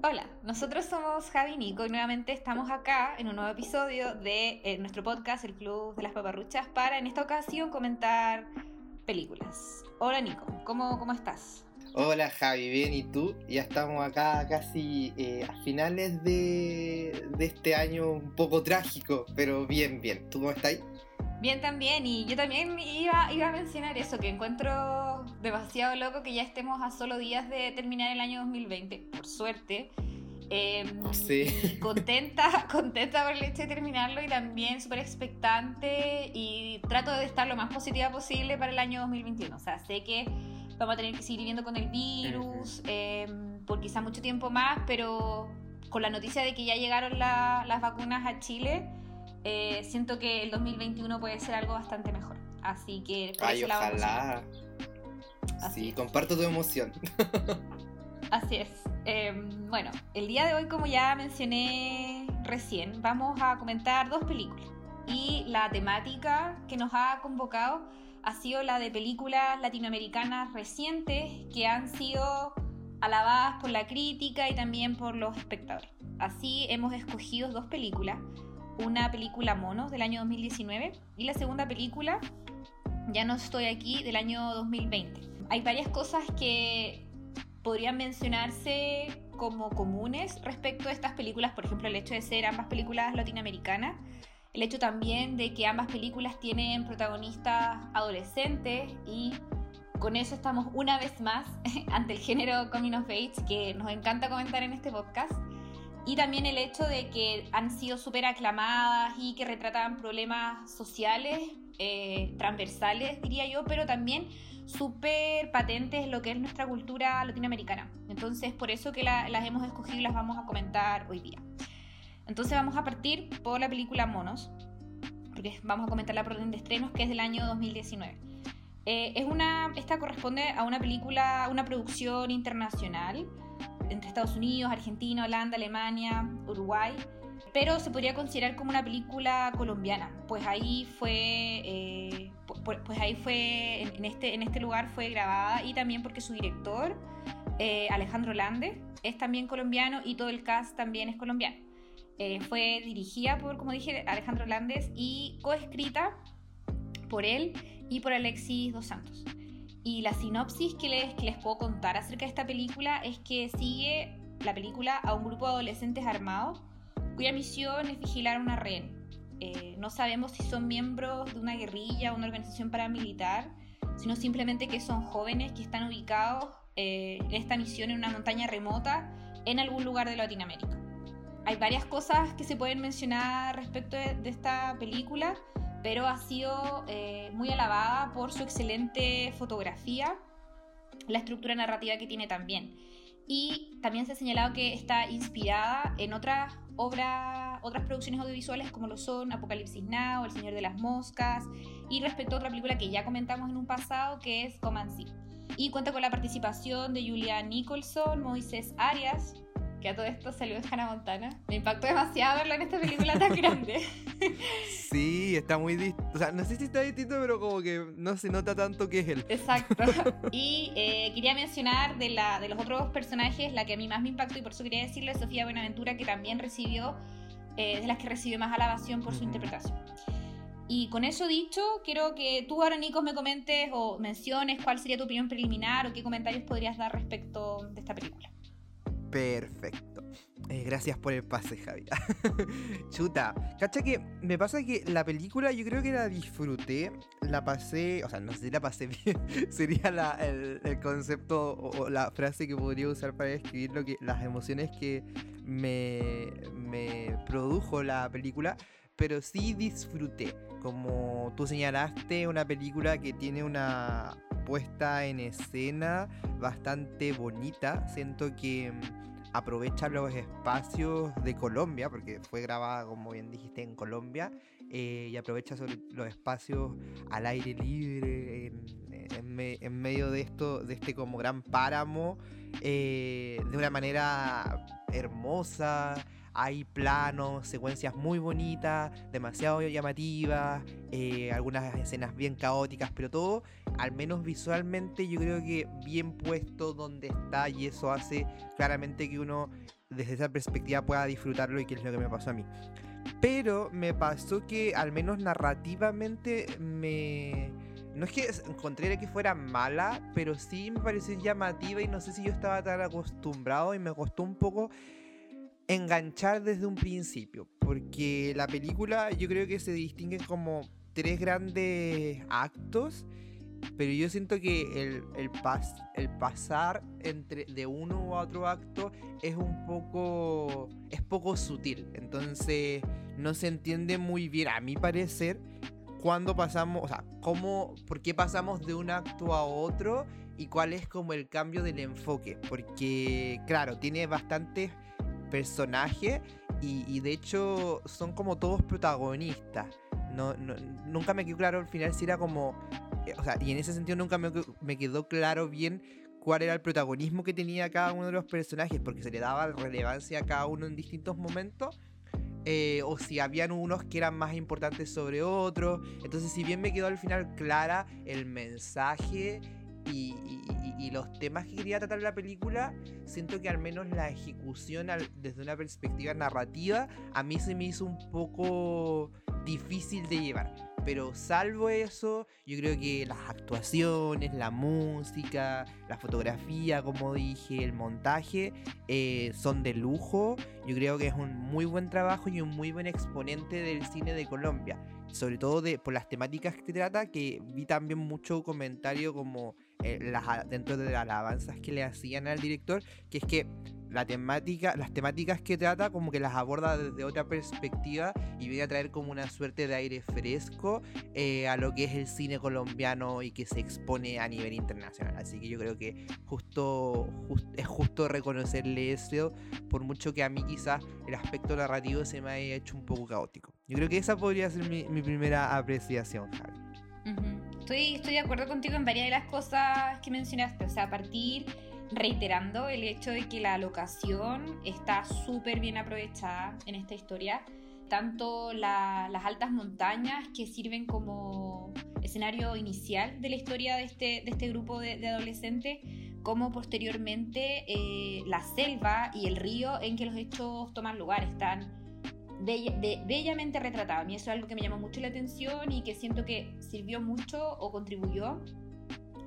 Hola, nosotros somos Javi y Nico y nuevamente estamos acá en un nuevo episodio de eh, nuestro podcast, El Club de las Paparruchas, para en esta ocasión comentar películas. Hola Nico, ¿cómo, cómo estás? Hola Javi, bien, ¿y tú? Ya estamos acá casi eh, a finales de, de este año un poco trágico, pero bien, bien. ¿Tú cómo estás? Bien también, y yo también iba, iba a mencionar eso, que encuentro demasiado loco que ya estemos a solo días de terminar el año 2020, por suerte. Em, sí. contenta, contenta por el hecho de terminarlo y también súper expectante y trato de estar lo más positiva posible para el año 2021. O sea, sé que vamos a tener que seguir viviendo con el virus em, por quizá mucho tiempo más, pero con la noticia de que ya llegaron las vacunas a Chile, eh, siento que el 2021 puede ser algo bastante mejor. Así que Ay, ojalá. sí, comparto tu emoción. Así es. Em, bueno, el día de hoy, como ya mencioné recién, vamos a comentar dos películas. Y la temática que nos ha convocado ha sido la de películas latinoamericanas recientes que han sido alabadas por la crítica y también por los espectadores. Así hemos escogido dos películas una película Monos del año 2019 y la segunda película Ya no estoy aquí del año 2020. Hay varias cosas que podrían mencionarse como comunes respecto a estas películas, por ejemplo el hecho de ser ambas películas latinoamericanas, el hecho también de que ambas películas tienen protagonistas adolescentes y con eso estamos una vez más ante el género Coming of Age que nos encanta comentar en este podcast y también el hecho de que han sido súper aclamadas y que retratan problemas sociales, eh, transversales, diría yo, pero también súper patentes en lo que es nuestra cultura latinoamericana. Entonces, por eso que las hemos escogido y las vamos a comentar hoy día. Entonces, vamos a partir por la película Monos, porque vamos a comentar la orden de estrenos, que es del año 2019. Eh, es una, esta corresponde a una película, una producción internacional entre Estados Unidos, Argentina, Holanda, Alemania, Uruguay, pero se podría considerar como una película colombiana, pues ahí fue, eh, pues ahí fue, en este, en este lugar fue grabada y también porque su director, eh, Alejandro Lande, es también colombiano y todo el cast también es colombiano. Eh, fue dirigida por, como dije, Alejandro Landes y coescrita por él y por Alexis Dos Santos. Y la sinopsis que les, que les puedo contar acerca de esta película es que sigue la película a un grupo de adolescentes armados cuya misión es vigilar a una rehén. Eh, no sabemos si son miembros de una guerrilla o una organización paramilitar, sino simplemente que son jóvenes que están ubicados eh, en esta misión en una montaña remota en algún lugar de Latinoamérica. Hay varias cosas que se pueden mencionar respecto de esta película, pero ha sido eh, muy alabada por su excelente fotografía, la estructura narrativa que tiene también. Y también se ha señalado que está inspirada en otras obras, otras producciones audiovisuales como lo son Apocalipsis Now, El Señor de las Moscas, y respecto a otra película que ya comentamos en un pasado que es Comancy. Y cuenta con la participación de Julia Nicholson, Moisés Arias, que a todo esto salió en Hannah Montana. Me impactó demasiado verlo en esta película tan grande. Sí, está muy distinto. O sea, no sé si está distinto, pero como que no se nota tanto que es él. Exacto. Y eh, quería mencionar de, la, de los otros personajes, la que a mí más me impactó, y por eso quería decirle a Sofía Buenaventura, que también recibió, eh, de las que recibió más alabación por su interpretación. Y con eso dicho, quiero que tú ahora, Nico, me comentes o menciones cuál sería tu opinión preliminar o qué comentarios podrías dar respecto de esta película. Perfecto. Eh, gracias por el pase, Javi. Chuta. Cacha que me pasa que la película yo creo que la disfruté. La pasé. O sea, no sé si la pasé bien. Sería el, concepto o, la frase que podría usar para describir lo que, las emociones que me, me produjo la película. Pero sí disfruté. Como tú señalaste, una película que tiene una puesta en escena bastante bonita. Siento que mm, aprovecha los espacios de Colombia, porque fue grabada, como bien dijiste, en Colombia, eh, y aprovecha los espacios al aire libre, en, medio de esto, de este como gran páramo, eh, de una manera hermosa hay planos, secuencias muy bonitas, demasiado llamativas, eh, algunas escenas bien caóticas, pero todo, al menos visualmente, yo creo que bien puesto donde está y eso hace claramente que uno desde esa perspectiva pueda disfrutarlo y que es lo que me pasó a mí. Pero me pasó que al menos narrativamente me... No es que encontré que fuera mala, pero sí me pareció llamativa y no sé si yo estaba tan acostumbrado y me costó un poco enganchar desde un principio. Porque la película yo creo que se distinguen como tres grandes actos pero yo siento que el, el, pas, el pasar entre, de uno a otro acto es un poco. es poco sutil. Entonces no se entiende muy bien, a mi parecer, cuando pasamos. O sea, cómo. por qué pasamos de un acto a otro y cuál es como el cambio del enfoque. Porque, claro, tiene bastantes personajes y, de hecho son como todos protagonistas. No, nunca me quedó claro al final si era como eh, o sea, y en ese sentido nunca me, quedó claro bien cuál era el protagonismo que tenía cada uno de los personajes, porque se le daba relevancia a cada uno en distintos momentos. Eh, o si habían unos que eran más importantes sobre otros. Entonces, si bien me quedó al final clara el mensaje y, los temas que quería tratar la película, siento que al menos la ejecución desde una perspectiva narrativa a mí se me hizo un poco difícil de llevar. Pero salvo eso, yo creo que las actuaciones, la música, la fotografía, como dije, el montaje, eh, son de lujo. Yo creo que es un muy buen trabajo y un muy buen exponente del cine de Colombia. Sobre todo de, por las temáticas que trata, que vi también mucho comentario como eh, las, dentro de las alabanzas que le hacían al director, que es que la temática, las temáticas que trata como que las aborda desde otra perspectiva y viene a traer como una suerte de aire fresco eh, a lo que es el cine colombiano y que se expone a nivel internacional. Así que yo creo que justo, es justo reconocerle eso, por mucho que a mí quizás el aspecto narrativo se me haya hecho un poco caótico. Yo creo que esa podría ser mi, primera apreciación, Javi. Estoy, estoy de acuerdo contigo en varias de las cosas que mencionaste. O sea, a partir reiterando el hecho de que la locación está súper bien aprovechada en esta historia. Tanto las altas montañas que sirven como escenario inicial de la historia de este, de este grupo de, adolescentes, como posteriormente eh, la selva y el río en que los hechos toman lugar. Están bellamente retratados. Y eso es algo que me llamó mucho la atención y que siento que sirvió mucho o contribuyó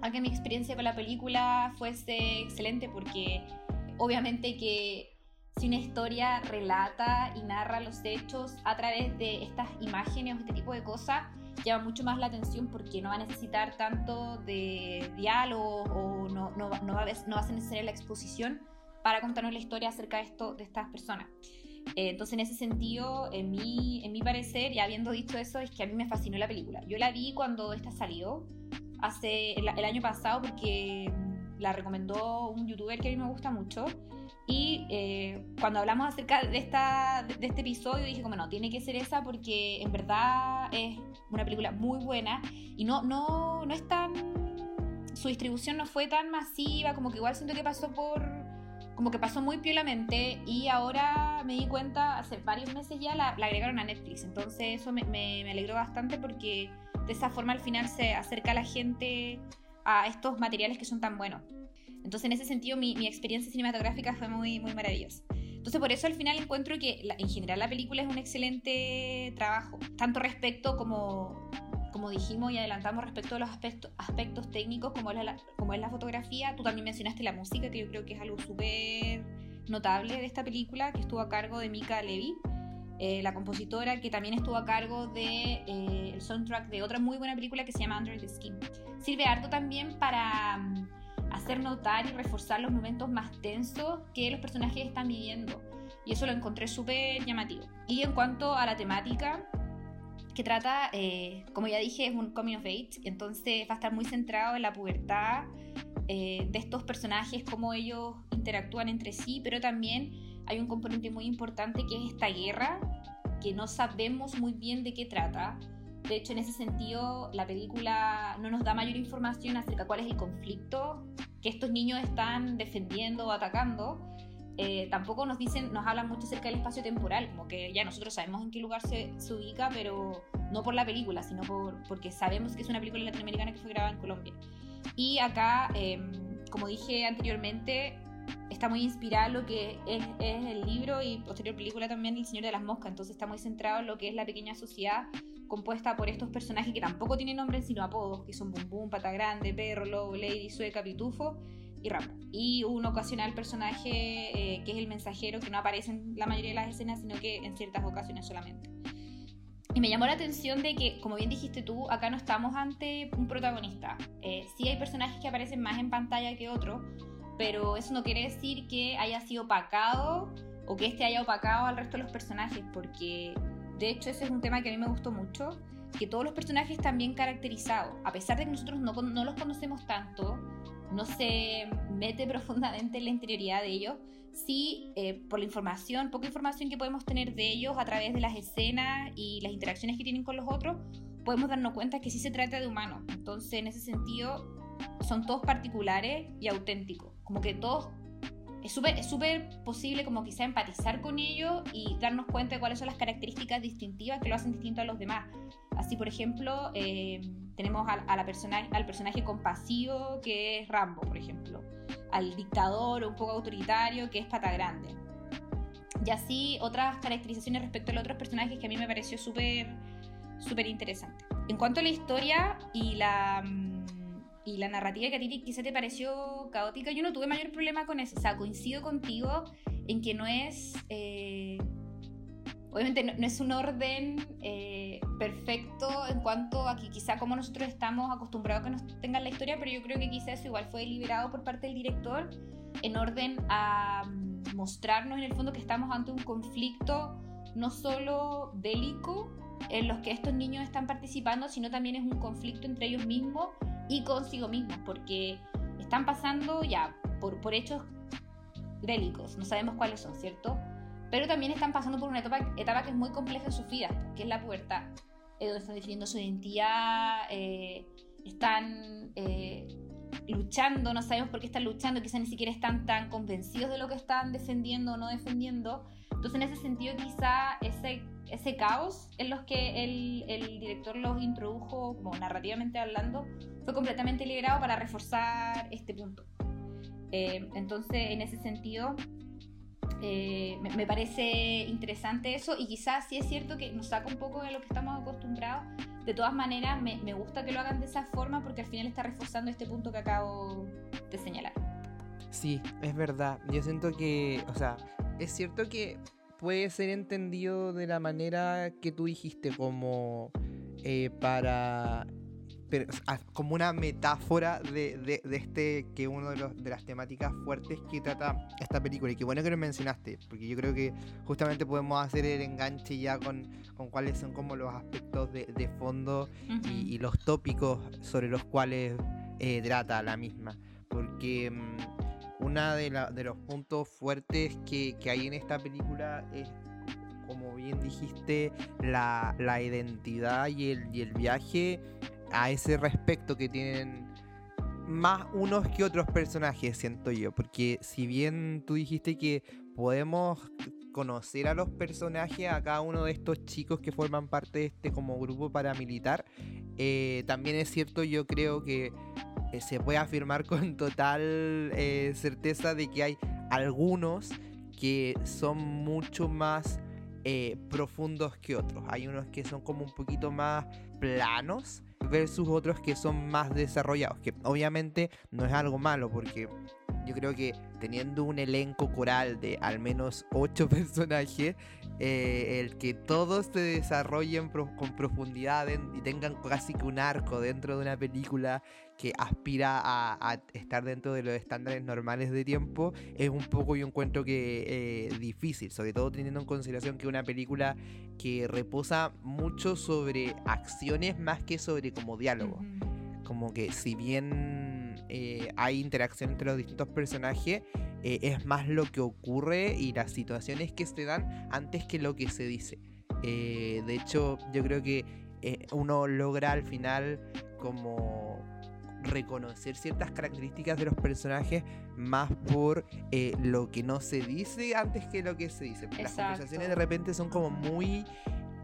a que mi experiencia con la película fuese excelente porque obviamente que si una historia relata y narra los hechos a través de estas imágenes o este tipo de cosas, llama mucho más la atención porque no va a necesitar tanto de diálogo o no, no, no, va, a, no va a ser necesaria la exposición para contarnos la historia acerca de, esto, de estas personas. Eh, entonces, en ese sentido, en mi, en mi parecer, y habiendo dicho eso, es que a mí me fascinó la película. Yo la vi cuando esta salió, hace el, año pasado porque la recomendó un youtuber que a mí me gusta mucho. Y eh, cuando hablamos acerca de, esta, de, este episodio dije como no, tiene que ser esa porque en verdad es una película muy buena y no, no, no es tan... Su distribución no fue tan masiva, como que igual siento que pasó por... Como que pasó muy piolamente y ahora me di cuenta, hace varios meses ya la, agregaron a Netflix. Entonces eso me, me, me alegró bastante porque de esa forma al final se acerca la gente a estos materiales que son tan buenos. Entonces en ese sentido mi, experiencia cinematográfica fue muy, muy maravillosa. Entonces por eso al final encuentro que en general la película es un excelente trabajo, tanto respecto como, como dijimos y adelantamos respecto a los aspectos, aspectos técnicos como la, como es la fotografía. Tú también mencionaste la música, que yo creo que es algo súper notable de esta película, que estuvo a cargo de Mika Levy. Eh, la compositora que también estuvo a cargo del de, eh, soundtrack de otra muy buena película que se llama Under the Skin. Sirve harto también para mm, hacer notar y reforzar los momentos más tensos que los personajes están viviendo. Y eso lo encontré súper llamativo. Y en cuanto a la temática que trata, eh, como ya dije, es un coming of age, entonces va a estar muy centrado en la pubertad de estos personajes, cómo ellos interactúan entre sí, pero también hay un componente muy importante que es esta guerra, que no sabemos muy bien de qué trata. De hecho, en ese sentido, la película no nos da mayor información acerca cuál es el conflicto que estos niños están defendiendo o atacando, eh, tampoco nos dicen, nos hablan mucho acerca del espacio temporal, como que ya nosotros sabemos en qué lugar se, ubica, pero no por la película, sino por, porque sabemos que es una película latinoamericana que fue grabada en Colombia. Y acá, em, como dije anteriormente, está muy inspirada lo que es, es, el libro y posterior película también El Señor de las Moscas, entonces está muy centrado en lo que es la pequeña sociedad compuesta por estos personajes que tampoco tienen nombres sino apodos, que son Bum Bum, Pata Grande, Perro, Lobo, Lady, Sueca, Pitufo y. Y un ocasional personaje eh, que es el mensajero, que no aparece en la mayoría de las escenas, sino que en ciertas ocasiones solamente. Y me llamó la atención de que, como bien dijiste tú, acá no estamos ante un protagonista. Eh, sí hay personajes que aparecen más en pantalla que otros, pero eso no quiere decir que haya sido opacado o que este haya opacado al resto de los personajes, porque de hecho ese es un tema que a mí me gustó mucho, que todos los personajes están bien caracterizados, a pesar de que nosotros no, no los conocemos tanto, no se mete profundamente en la interioridad de ellos, sí eh, por la información, poca información que podemos tener de ellos a través de las escenas y las interacciones que tienen con los otros, podemos darnos cuenta que sí se trata de humanos. Entonces, en ese sentido, son todos particulares y auténticos. Como que todos es súper es super posible como quizá empatizar con ellos y darnos cuenta de cuáles son las características distintivas que lo hacen distinto a los demás. Así, por ejemplo, eh, tenemos a, la persona, al personaje compasivo que es Rambo, por ejemplo, al dictador un poco autoritario que es Pata Grande. Y así otras caracterizaciones respecto a los otros personajes que a mí me pareció súper súper interesante. En cuanto a la historia y la mm, y la narrativa que a ti quizá te pareció caótica, yo no tuve mayor problema con eso. O sea, coincido contigo en que no es. Eh, obviamente no, es un orden eh, perfecto en cuanto a que quizá como nosotros estamos acostumbrados a que nos tengan la historia, pero yo creo que quizá eso igual fue deliberado por parte del director en orden a mm, mostrarnos en el fondo que estamos ante un conflicto no solo bélico en los que estos niños están participando, sino también es un conflicto entre ellos mismos y consigo mismos, porque están pasando ya por, por hechos bélicos, no sabemos cuáles son, ¿cierto? Pero también están pasando por una etapa, etapa que es muy compleja en sus vidas, que es la puerta, eh, donde están definiendo su identidad, eh, están eh, luchando, no sabemos por qué están luchando, quizás ni siquiera están tan convencidos de lo que están defendiendo o no defendiendo. Entonces, en ese sentido, quizá ese ese caos en los que el, el, director los introdujo, como narrativamente hablando, fue completamente liberado para reforzar este punto. Eh, entonces, en ese sentido, eh, me, parece interesante eso y quizás sí es cierto que nos saca un poco de lo que estamos acostumbrados. De todas maneras, me, me gusta que lo hagan de esa forma porque al final está reforzando este punto que acabo de señalar. Sí, es verdad. Yo siento que, o sea, es cierto que puede ser entendido de la manera que tú dijiste, como eh, para. Como una metáfora de, este, que uno de, los, de las temáticas fuertes que trata esta película. Y qué bueno que lo mencionaste, porque yo creo que justamente podemos hacer el enganche ya con, con cuáles son como los aspectos de, fondo y, los tópicos sobre los cuales eh, trata la misma. Porque. Mm, uno de, de, los puntos fuertes que, hay en esta película es, como bien dijiste, la, identidad y el, y el viaje a ese respecto que tienen más unos que otros personajes, siento yo. Porque si bien tú dijiste que podemos conocer a los personajes, a cada uno de estos chicos que forman parte de este como grupo paramilitar, eh, también es cierto, yo creo que eh, se puede afirmar con total eh, certeza de que hay algunos que son mucho más profundos que otros. Hay unos que son como un poquito más planos versus otros que son más desarrollados. Que obviamente no es algo malo porque yo creo que teniendo un elenco coral de al menos 8 personajes, eh, el que todos se desarrollen con profundidad y tengan casi que un arco dentro de una película que aspira a, estar dentro de los estándares normales de tiempo, es un poco yo encuentro que eh, difícil, sobre todo teniendo en consideración que una película que reposa mucho sobre acciones más que sobre como diálogo. Como que si bien eh, hay interacción entre los distintos personajes, eh, es más lo que ocurre y las situaciones que se dan antes que lo que se dice. Eh, de hecho, yo creo que uno logra al final como reconocer ciertas características de los personajes más por eh, lo que no se dice antes que lo que se dice. Las conversaciones de repente son como muy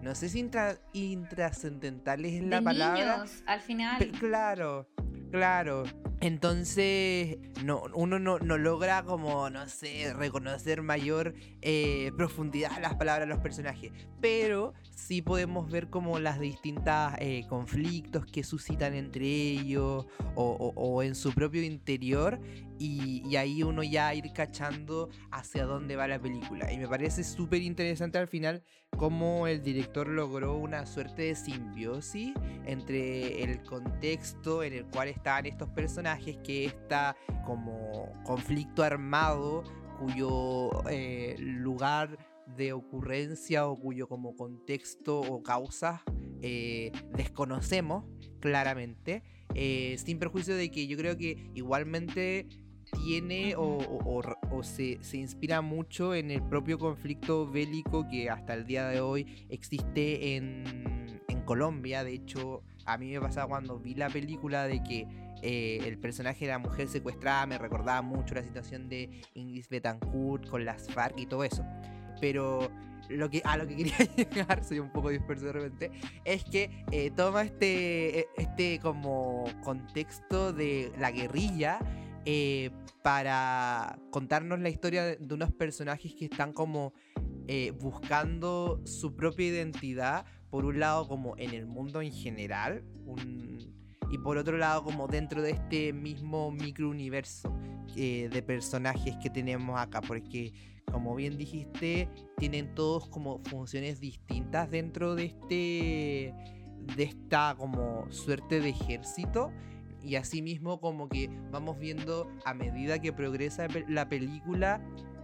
no sé si intrascendentales es la palabra. al final. claro, claro. Entonces, no, uno no, logra como, no sé, reconocer mayor eh, profundidad a las palabras de los personajes. Pero sí podemos ver como las distintas eh, conflictos que suscitan entre ellos o, en su propio interior. Y, ahí uno ya ir cachando hacia dónde va la película. Y me parece súper interesante al final cómo el director logró una suerte de simbiosis entre el contexto en el cual estaban estos personajes, que está como conflicto armado cuyo eh, lugar de ocurrencia o cuyo como contexto o causas eh, desconocemos claramente, eh, sin perjuicio de que yo creo que igualmente tiene o, se, inspira mucho en el propio conflicto bélico que hasta el día de hoy existe en, en Colombia. De hecho, a mí me pasaba cuando vi la película de que eh, el personaje de la mujer secuestrada me recordaba mucho la situación de Ingrid Betancourt con las FARC y todo eso. Pero lo que, a lo que quería llegar, soy un poco disperso de repente, es que eh, toma este, e, este como contexto de la guerrilla eh, para contarnos la historia de, unos personajes que están como buscando su propia identidad, por un lado como en el mundo en general, y por otro lado como dentro de este mismo microuniverso eh, de personajes que tenemos acá, porque como bien dijiste, tienen todos como funciones distintas dentro de este de esta como suerte de ejército y asimismo como que vamos viendo a medida que progresa la película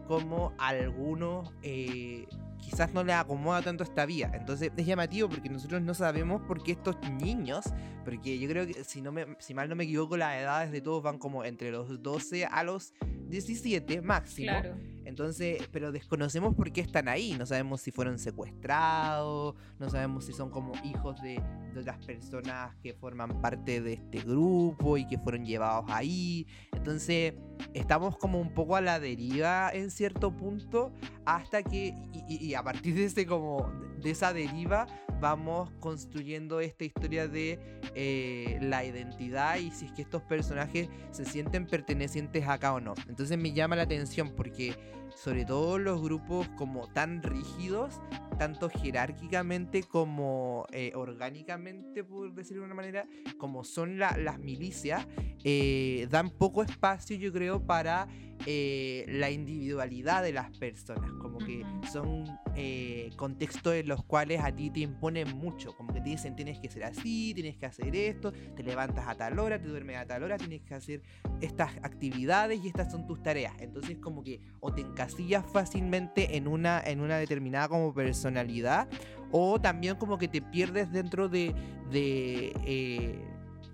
como algunos eh, quizás no le acomoda tanto esta vía. Entonces es llamativo porque nosotros no sabemos por qué estos niños, porque yo creo que si, no me, si mal no me equivoco, las edades de todos van como entre los 12 a los 17 máximo. Claro. Entonces, pero desconocemos por qué están ahí. No sabemos si fueron secuestrados, no sabemos si son como hijos de, de otras personas que forman parte de este grupo y que fueron llevados ahí. Entonces, estamos como un poco a la deriva en cierto punto hasta que, y, a partir de ese como, de esa deriva, vamos construyendo esta historia de eh, la identidad y si es que estos personajes se sienten pertenecientes acá o no. Entonces me llama la atención porque sobre todo los grupos como tan rígidos, tanto jerárquicamente como eh, orgánicamente, por decirlo de una manera, como son las milicias, eh, dan poco espacio, yo creo, para eh, la individualidad de las personas, como que son eh, contextos en los cuales a ti te imponen mucho, como que te dicen tienes que ser así, tienes que hacer esto, te levantas a tal hora, te duermes a tal hora, tienes que hacer estas actividades y estas son tus tareas. Entonces como que o te encasillas fácilmente en una, en una determinada como personalidad o también como que te pierdes dentro de, de eh,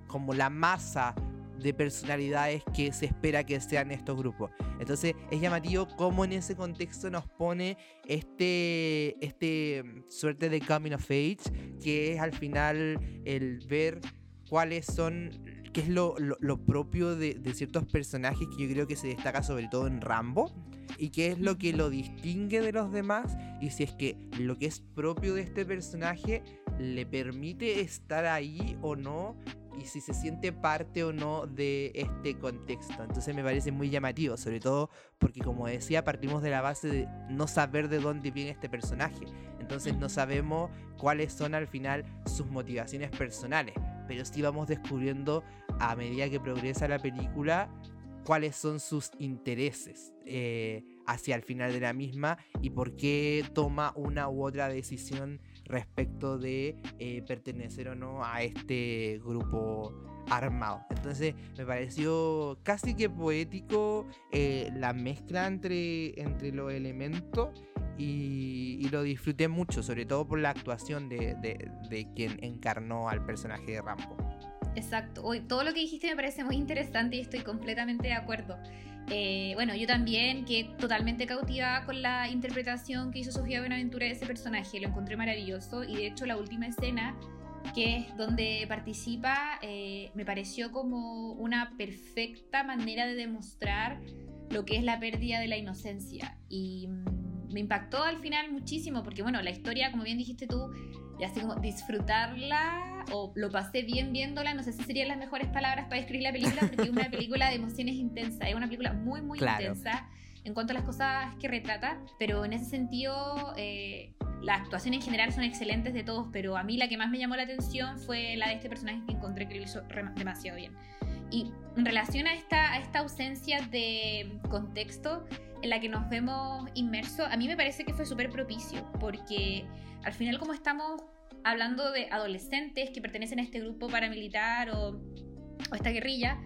como la masa de personalidades que se espera que sean estos grupos. Entonces es llamativo cómo en ese contexto nos pone este, este mm, suerte de coming of age, que es al final el ver cuáles son, qué es lo, propio de, de, ciertos personajes que yo creo que se destaca sobre todo en Rambo. Y qué es lo que lo distingue de los demás. Y si es que lo que es propio de este personaje le permite estar ahí o no y si se siente parte o no de este contexto. Entonces me parece muy llamativo, sobre todo porque como decía, partimos de la base de no saber de dónde viene este personaje. Entonces no sabemos cuáles son al final sus motivaciones personales, pero sí vamos descubriendo a medida que progresa la película cuáles son sus intereses eh, hacia el final de la misma y por qué toma una u otra decisión respecto de eh, pertenecer o no a este grupo armado. Entonces me pareció casi que poético eh, la mezcla entre, entre los elementos y, lo disfruté mucho, sobre todo por la actuación de, de, quien encarnó al personaje de Rambo. Exacto, Hoy, todo lo que dijiste me parece muy interesante y estoy completamente de acuerdo. Eh, bueno, yo también quedé totalmente cautivada con la interpretación que hizo Sofía Buenaventura de ese personaje, lo encontré maravilloso y de hecho la última escena que es donde participa, eh, me pareció como una perfecta manera de demostrar lo que es la pérdida de la inocencia. Y mm, me impactó al final muchísimo, porque bueno, la historia, como bien dijiste tú, y así como disfrutarla o lo pasé bien viéndola, no sé si serían las mejores palabras para describir la película, porque es una película de emociones intensas, es una película muy, muy intensa en cuanto a las cosas que retrata, pero en ese sentido eh, las actuaciones en general son excelentes de todos, pero a mí la que más me llamó la atención fue la de este personaje que encontré que lo hizo demasiado bien. Y en relación a esta, a esta ausencia de contexto en la que nos vemos inmersos, a mí me parece que fue súper propicio, porque al final como estamos hablando de adolescentes que pertenecen a este grupo paramilitar o, o esta guerrilla,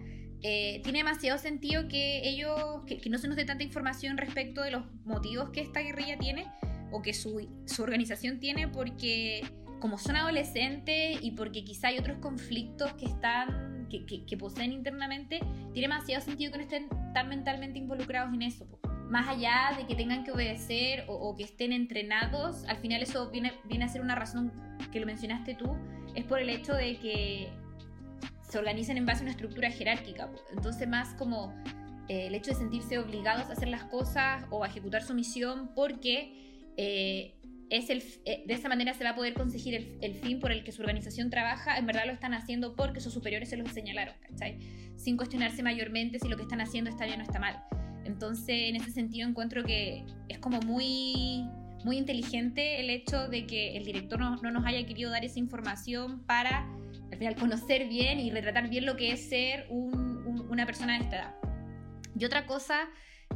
eh, tiene demasiado sentido que ellos, que, no se nos dé tanta información respecto de los motivos que esta guerrilla tiene o que su, su organización tiene, porque como son adolescentes y porque quizá hay otros conflictos que están, que, que, poseen internamente, tiene demasiado sentido que no estén tan mentalmente involucrados en eso. Más allá de que tengan que obedecer o, o, que estén entrenados, al final eso viene, viene a ser una razón que lo mencionaste tú, es por el hecho de que se organizan en base a una estructura jerárquica. Entonces, más como eh, el hecho de sentirse obligados a hacer las cosas o a ejecutar su misión porque eh, es el, eh, de esa manera se va a poder conseguir el, fin por el que su organización trabaja, en verdad lo están haciendo porque sus superiores se los señalaron, ¿cachai? Sin cuestionarse mayormente si lo que están haciendo está bien o está mal. Entonces, en ese sentido, encuentro que es como muy, muy inteligente el hecho de que el director no, no nos haya querido dar esa información para al final conocer bien y retratar bien lo que es ser una persona de esta edad. Y otra cosa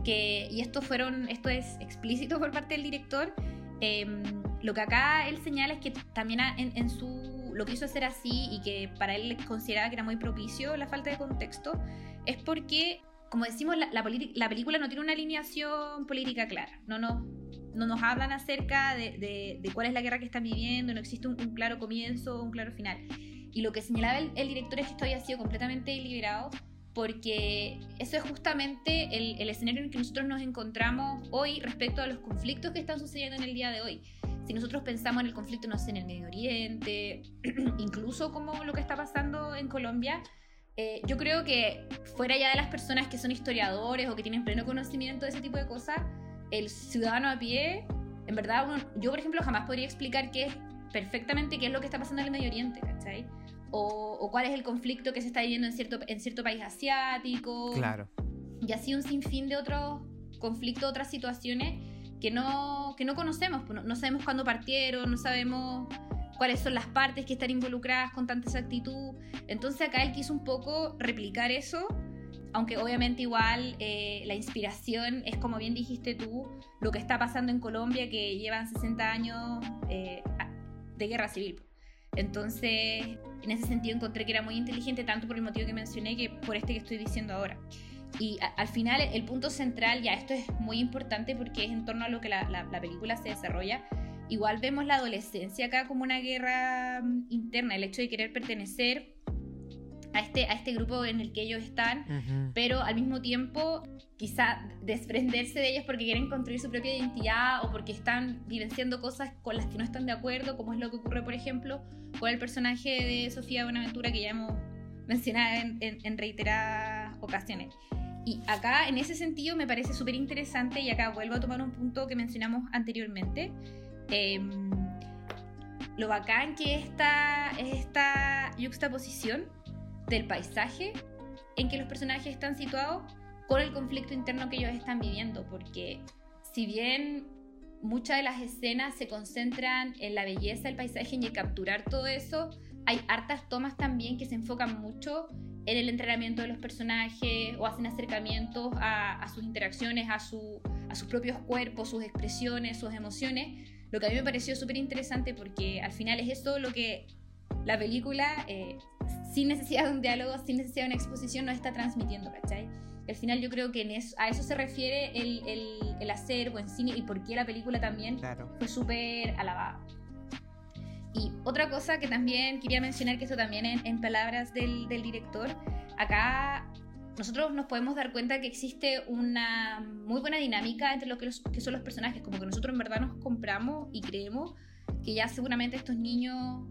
que, y esto fueron, esto es explícito por parte del director, em, lo que acá él señala es que también en, su, lo quiso hacer así y que para él consideraba que era muy propicio la falta de contexto, es porque, como decimos, la, la, película no tiene una alineación política clara, no, no, no nos hablan acerca de, de, cuál es la guerra que están viviendo, no existe un, un claro comienzo, un claro final. Y lo que señalaba el, director es que esto había sido completamente deliberado porque eso es justamente el, escenario en el que nosotros nos encontramos hoy respecto a los conflictos que están sucediendo en el día de hoy. Si nosotros pensamos en el conflicto, no sé, en el Medio Oriente, incluso como lo que está pasando en Colombia, eh, yo creo que fuera ya de las personas que son historiadores o que tienen pleno conocimiento de ese tipo de cosas, el ciudadano a pie, en verdad, yo por ejemplo jamás podría explicar qué es perfectamente qué es lo que está pasando en el Medio Oriente, ¿cachai? o, cuál es el conflicto que se está viviendo en cierto, en cierto país asiático. Claro. Y así un sinfín de otros conflictos, otras situaciones que no, que no conocemos. Pues no, sabemos cuándo partieron, no sabemos cuáles son las partes que están involucradas con tanta exactitud. Entonces acá él quiso un poco replicar eso, aunque obviamente igual eh, la inspiración es como bien dijiste tú, lo que está pasando en Colombia, que llevan 60 años eh, de guerra civil. Entonces, en ese sentido encontré que era muy inteligente, tanto por el motivo que mencioné que por este que estoy diciendo ahora. Y al final, el punto central, ya esto es muy importante porque es en torno a lo que la, la, película se desarrolla. Igual vemos la adolescencia acá como una guerra mm, interna, el hecho de querer pertenecer a este, a este grupo en el que ellos están, pero al mismo tiempo quizá desprenderse de ellos porque quieren construir su propia identidad o porque están vivenciando cosas con las que no están de acuerdo, como es lo que ocurre, por ejemplo, con el personaje de Sofía Buenaventura que ya hemos mencionado en, reiteradas ocasiones. Y acá, en ese sentido, me parece súper interesante, y acá vuelvo a tomar un punto que mencionamos anteriormente. Em, lo bacán que esta, esta juxtaposición del paisaje en que los personajes están situados con el conflicto interno que ellos están viviendo, porque si bien muchas de las escenas se concentran en la belleza del paisaje y en capturar todo eso, hay hartas tomas también que se enfocan mucho en el entrenamiento de los personajes o hacen acercamientos a, sus interacciones, a, su, a sus propios cuerpos, sus expresiones, sus emociones, lo que a mí me pareció súper interesante porque al final es eso lo que la película, eh, sin necesidad de un diálogo, sin necesidad de una exposición, nos está transmitiendo, ¿cachai? Al final yo creo que en a eso se refiere el, el, hacer buen cine y por qué la película también fue súper alabada. Y otra cosa que también quería mencionar, que eso también en, palabras del, del, director, acá nosotros nos podemos dar cuenta que existe una muy buena dinámica entre lo que, que son los personajes, como que nosotros en verdad nos compramos y creemos que ya seguramente estos niños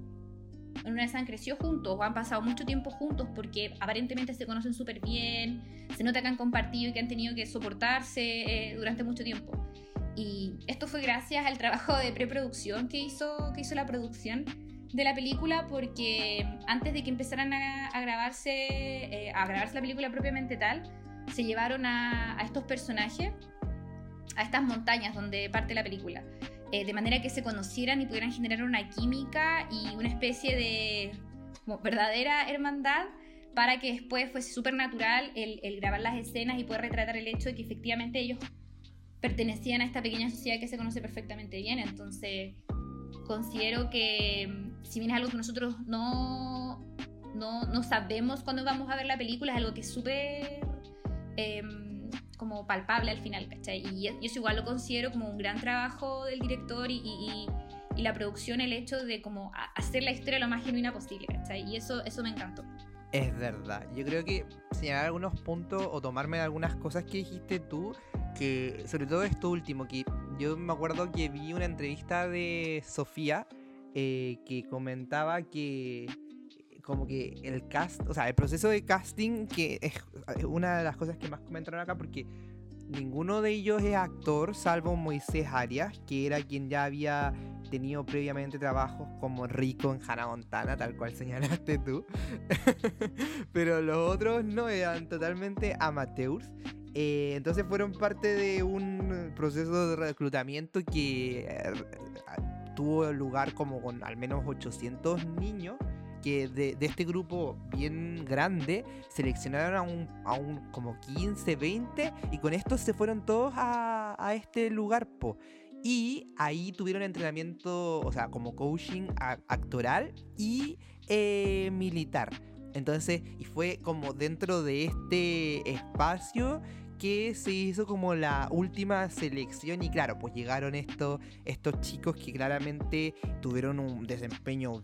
en una de creció juntos o han pasado mucho tiempo juntos porque aparentemente se conocen súper bien, se nota que han compartido y que han tenido que soportarse eh, durante mucho tiempo. Y esto fue gracias al trabajo de preproducción que hizo, que hizo la producción de la película porque antes de que empezaran a, grabarse, eh, a grabarse la película propiamente tal, se llevaron a, a estos personajes a estas montañas donde parte la película. Eh, de manera que se conocieran y pudieran generar una química y una especie de verdadera hermandad para que después fuese súper natural el, grabar las escenas y poder retratar el hecho de que efectivamente ellos pertenecían a esta pequeña sociedad que se conoce perfectamente bien. Entonces, considero que si bien es algo que nosotros no, no, no sabemos cuando vamos a ver la película, es algo que es súper... Em, como palpable al final, ¿cachai? Y, yo eso igual lo considero como un gran trabajo del director y, y, la producción, el hecho de como hacer la historia lo más genuina posible, ¿cachai? Y eso, eso me encantó. Es verdad, yo creo que señalar algunos puntos o tomarme algunas cosas que dijiste tú, que sobre todo esto último, que yo me acuerdo que vi una entrevista de Sofía eh, que comentaba que como que el cast, o sea, el proceso de casting, que es una de las cosas que más comentaron acá, porque ninguno de ellos es actor, salvo Moisés Arias, que era quien ya había tenido previamente trabajos como Rico en Hannah Montana, tal cual señalaste tú. Pero los otros no eran totalmente amateurs. Eh, entonces fueron parte de un proceso de reclutamiento que eh, tuvo lugar como con al menos 800 niños que de, este grupo bien grande seleccionaron a un, a un como 15, 20 y con estos se fueron todos a, a este lugar, po. Y ahí tuvieron entrenamiento, o sea, como coaching actoral y eh, militar. Entonces, y fue como dentro de este espacio que se hizo como la última selección y claro, pues llegaron estos, estos chicos que claramente tuvieron un desempeño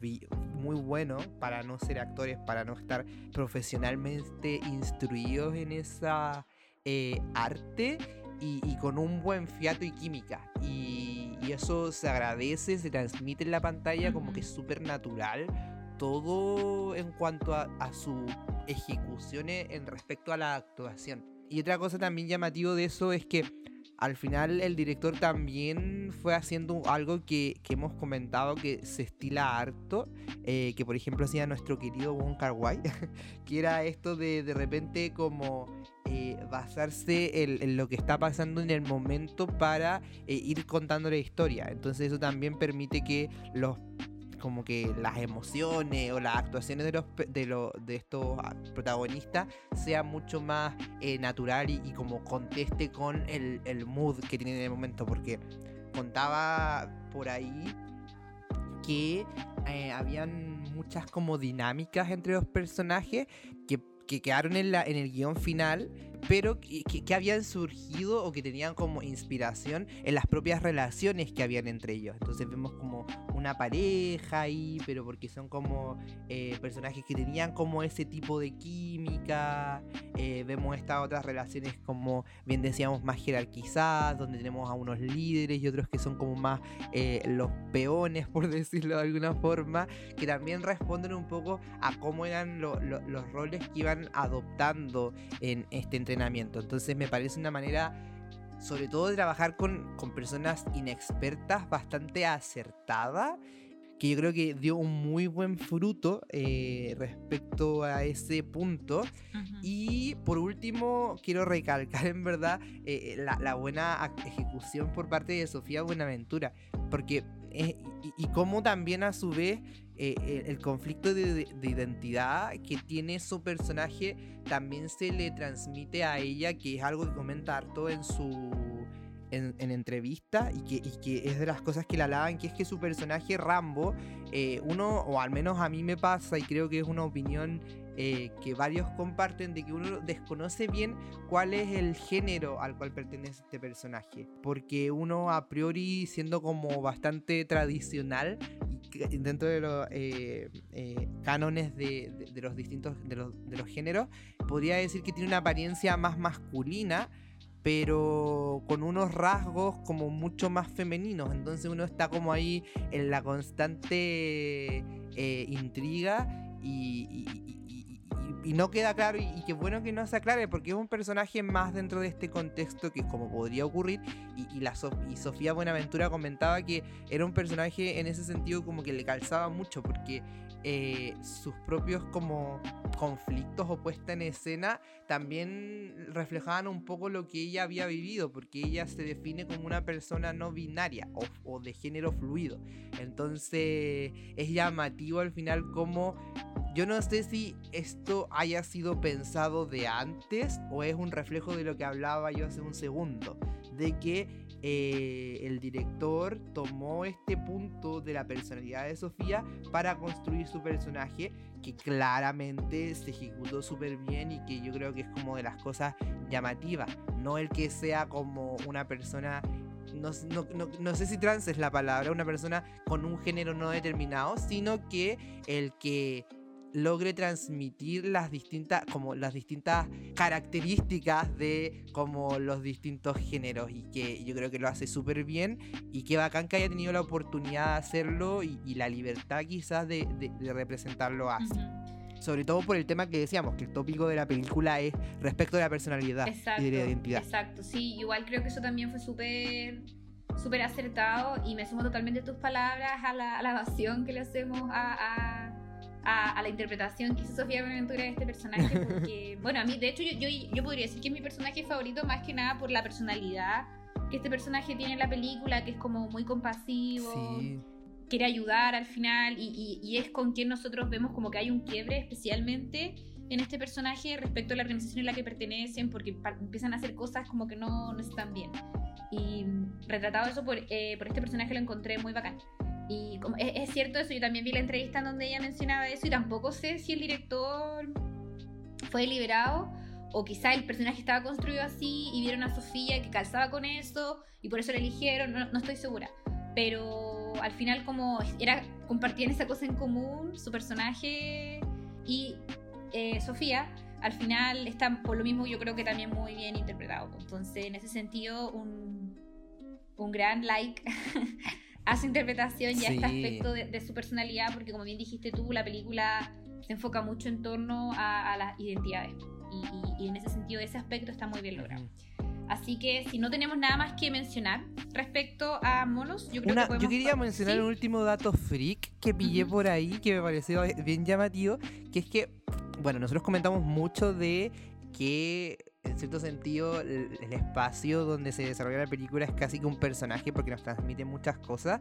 muy bueno para no ser actores, para no estar profesionalmente instruidos en esa eh, arte y, con un buen fiato y química. Y, eso se agradece, se transmite en la pantalla como que es súper natural. Todo en cuanto a, a su ejecuciones en respecto a la actuación. Y otra cosa también llamativo de eso es que al final el director también fue haciendo algo que, hemos comentado que se estila harto, eh, que por ejemplo hacía nuestro querido Wong Kar Wai, que era esto de de repente como eh, basarse en, lo que está pasando en el momento para eh, ir contando la historia. Entonces eso también permite que los como que las emociones o las actuaciones de, los, de, de estos ah, protagonistas sea mucho más eh, natural y, como conteste con el, el mood que tienen en el momento. Porque contaba por ahí que eh, habían muchas como dinámicas entre los personajes que, que quedaron en, la, en el guion final pero que, que, habían surgido o que tenían como inspiración en las propias relaciones que habían entre ellos. Entonces vemos como una pareja ahí, pero porque son como eh, personajes que tenían como ese tipo de química. Eh, vemos estas otras relaciones como bien decíamos más jerarquizadas, donde tenemos a unos líderes y otros que son como más eh, los peones, por decirlo de alguna forma, que también responden un poco a cómo eran los roles que iban adoptando en este entrenamiento entonces me parece una manera, sobre todo de trabajar con, con personas inexpertas, bastante acertada que yo creo que dio un muy buen fruto eh, respecto a ese punto. Y por último, quiero recalcar en verdad eh, la, buena ejecución por parte de Sofía Buenaventura, porque y, y cómo también a su vez eh, el conflicto de, identidad que tiene su personaje también se le transmite a ella, que es algo que comenta harto en su en, entrevista y que, y que, es de las cosas que la alaban, que es que su personaje Rambo, eh, uno, o al menos a mí me pasa, y creo que es una opinión eh, que varios comparten, de que uno desconoce bien cuál es el género al cual pertenece este personaje. Porque uno a priori, siendo como bastante tradicional, dentro de los eh, cánones de, los distintos de los, de los géneros, podría decir que tiene una apariencia más masculina pero con unos rasgos como mucho más femeninos. Entonces uno está como ahí en la constante eh, intriga y, no queda claro y, qué bueno que no se aclare porque es un personaje más dentro de este contexto que como podría ocurrir y, la y Sofía Buenaventura comentaba que era un personaje en ese sentido como que le calzaba mucho porque eh, sus propios como conflictos o puesta en escena también reflejaban un poco lo que ella había vivido, porque ella se define como una persona no binaria o, de género fluido. Entonces es llamativo al final como yo no sé si esto haya sido pensado de antes o es un reflejo de lo que hablaba yo hace un segundo, de que eh, el director tomó este punto de la personalidad de Sofía para construir su personaje que claramente se ejecutó súper bien y que yo creo que es como de las cosas llamativas, no el que sea como una persona no, no, sé si trans es la palabra, una persona con un género no determinado, sino que el que logre transmitir las distintas, como las distintas características de como los distintos géneros y que yo creo que lo hace súper bien y que bacán que haya tenido la oportunidad de hacerlo y, la libertad quizás de, representarlo así. Sobre todo por el tema que decíamos, que el tópico de la película es respecto de la personalidad y de la identidad. Exacto, sí, igual creo que eso también fue súper súper acertado y me sumo totalmente tus palabras a la, a que le hacemos a a, la interpretación que hizo Sofía Buenaventura de este personaje, porque, bueno, a mí, de hecho, yo, yo, yo, podría decir que es mi personaje favorito más que nada por la personalidad que este personaje tiene en la película, que es como muy compasivo, quiere ayudar al final, y, y, es con quien nosotros vemos como que hay un quiebre especialmente en este personaje respecto a la organización en la que pertenecen, porque empiezan a hacer cosas como que no, no están bien. Y retratado eso por, eh, por este personaje lo encontré muy bacán. Y como, es, cierto eso, yo también vi la entrevista en donde ella mencionaba eso y tampoco sé si el director fue liberado o quizá el personaje estaba construido así y vieron a Sofía que calzaba con eso y por eso la eligieron, no, estoy segura. Pero al final como era compartían esa cosa en común, su personaje y eh, Sofía, al final están por lo mismo yo creo que también muy bien interpretado. Entonces en ese sentido un, un gran like a su interpretación y a este aspecto de, su personalidad, porque como bien dijiste tú, la película se enfoca mucho en torno a, las identidades. Y, en ese sentido, ese aspecto está muy bien logrado. Así que si no tenemos nada más que mencionar respecto a monos, yo creo que podemos... Yo quería mencionar un último dato freak que pillé por ahí, que me pareció bien llamativo, que es que, bueno, nosotros comentamos mucho de que en cierto sentido, el, espacio donde se desarrolla la película es casi que un personaje porque nos transmite muchas cosas.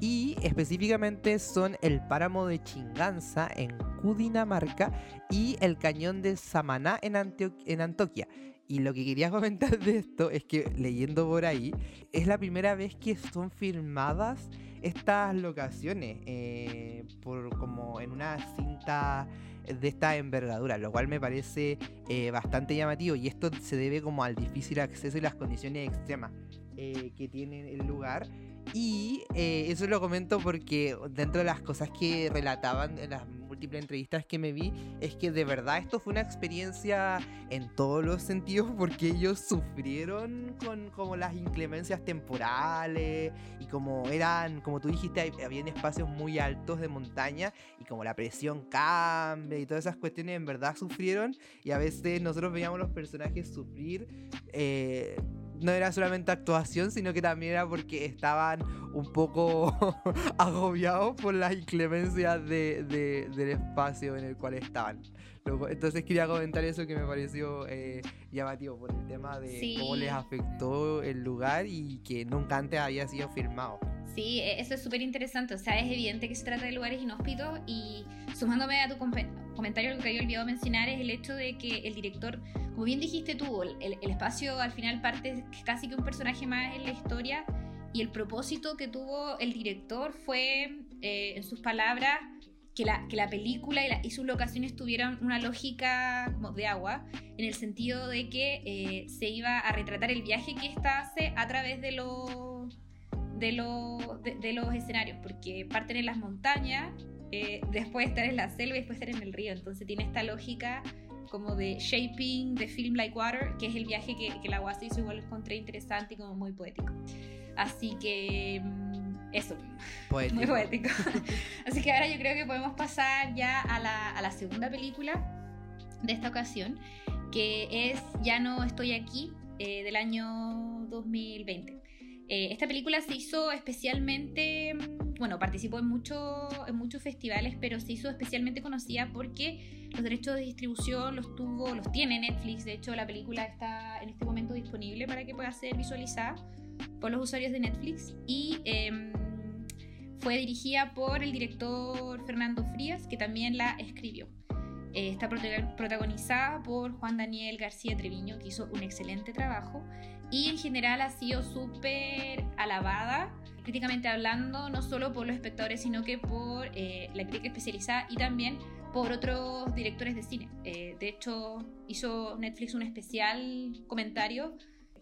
Y específicamente son el páramo de Chinganza en Cudinamarca y el cañón de Samaná en, en Antoquia. Y lo que quería comentar de esto es que leyendo por ahí, es la primera vez que son filmadas estas locaciones eh, por como en una cinta de esta envergadura, lo cual me parece eh, bastante llamativo y esto se debe como al difícil acceso y las condiciones extremas eh, que tiene el lugar. Y eh, eso lo comento porque dentro de las cosas que relataban en las múltiples entrevistas que me vi, es que de verdad esto fue una experiencia en todos los sentidos porque ellos sufrieron con como las inclemencias temporales y como eran, como tú dijiste, habían espacios muy altos de montaña y como la presión cambia y todas esas cuestiones en verdad sufrieron y a veces nosotros veíamos los personajes sufrir. Eh, no era solamente actuación, sino que también era porque estaban un poco agobiados por las inclemencias de, del espacio en el cual estaban. Entonces quería comentar eso que me pareció eh, llamativo por el tema de cómo les afectó el lugar y que nunca antes había sido filmado. Sí, e-, eso es súper interesante. O sea, es evidente que se trata de lugares inhóspitos y sumándome a tu comentario, lo que había olvidado mencionar es el hecho de que el director, como bien dijiste tú, el, el espacio al final parte casi que un personaje más en la historia y el propósito que tuvo el director fue, eh, en sus palabras, que la, que la película y, sus locaciones tuvieran una lógica de agua, en el sentido de que eh, se iba a retratar el viaje que ésta hace a través de, lo, de, lo, de, los escenarios, porque parten en las montañas, eh, después estar en la selva y después estar en el río, entonces tiene esta lógica como de Shaping the Film Like Water, que es el viaje que, que la UAS hizo, igual lo encontré interesante y como muy poético. Así que mm, eso, Poético. muy poético. Así que ahora yo creo que podemos pasar ya a la, a la segunda película de esta ocasión, que es Ya no estoy aquí, eh, del año 2020. Eh, esta película se hizo especialmente, mm, bueno, participó en, mucho, en muchos festivales, pero se hizo especialmente conocida porque los derechos de distribución los tuvo, los tiene Netflix. De hecho, la película está en este momento disponible para que pueda ser visualizada por los usuarios de Netflix y em, fue dirigida por el director Fernando Frías, que también la escribió. Eh, está prota- protagonizada por Juan Daniel García Treviño, que hizo un excelente trabajo y en general ha sido súper alabada, críticamente hablando, no solo por los espectadores, sino que por eh, la crítica especializada y también por otros directores de cine. Eh, de hecho, hizo Netflix un especial comentario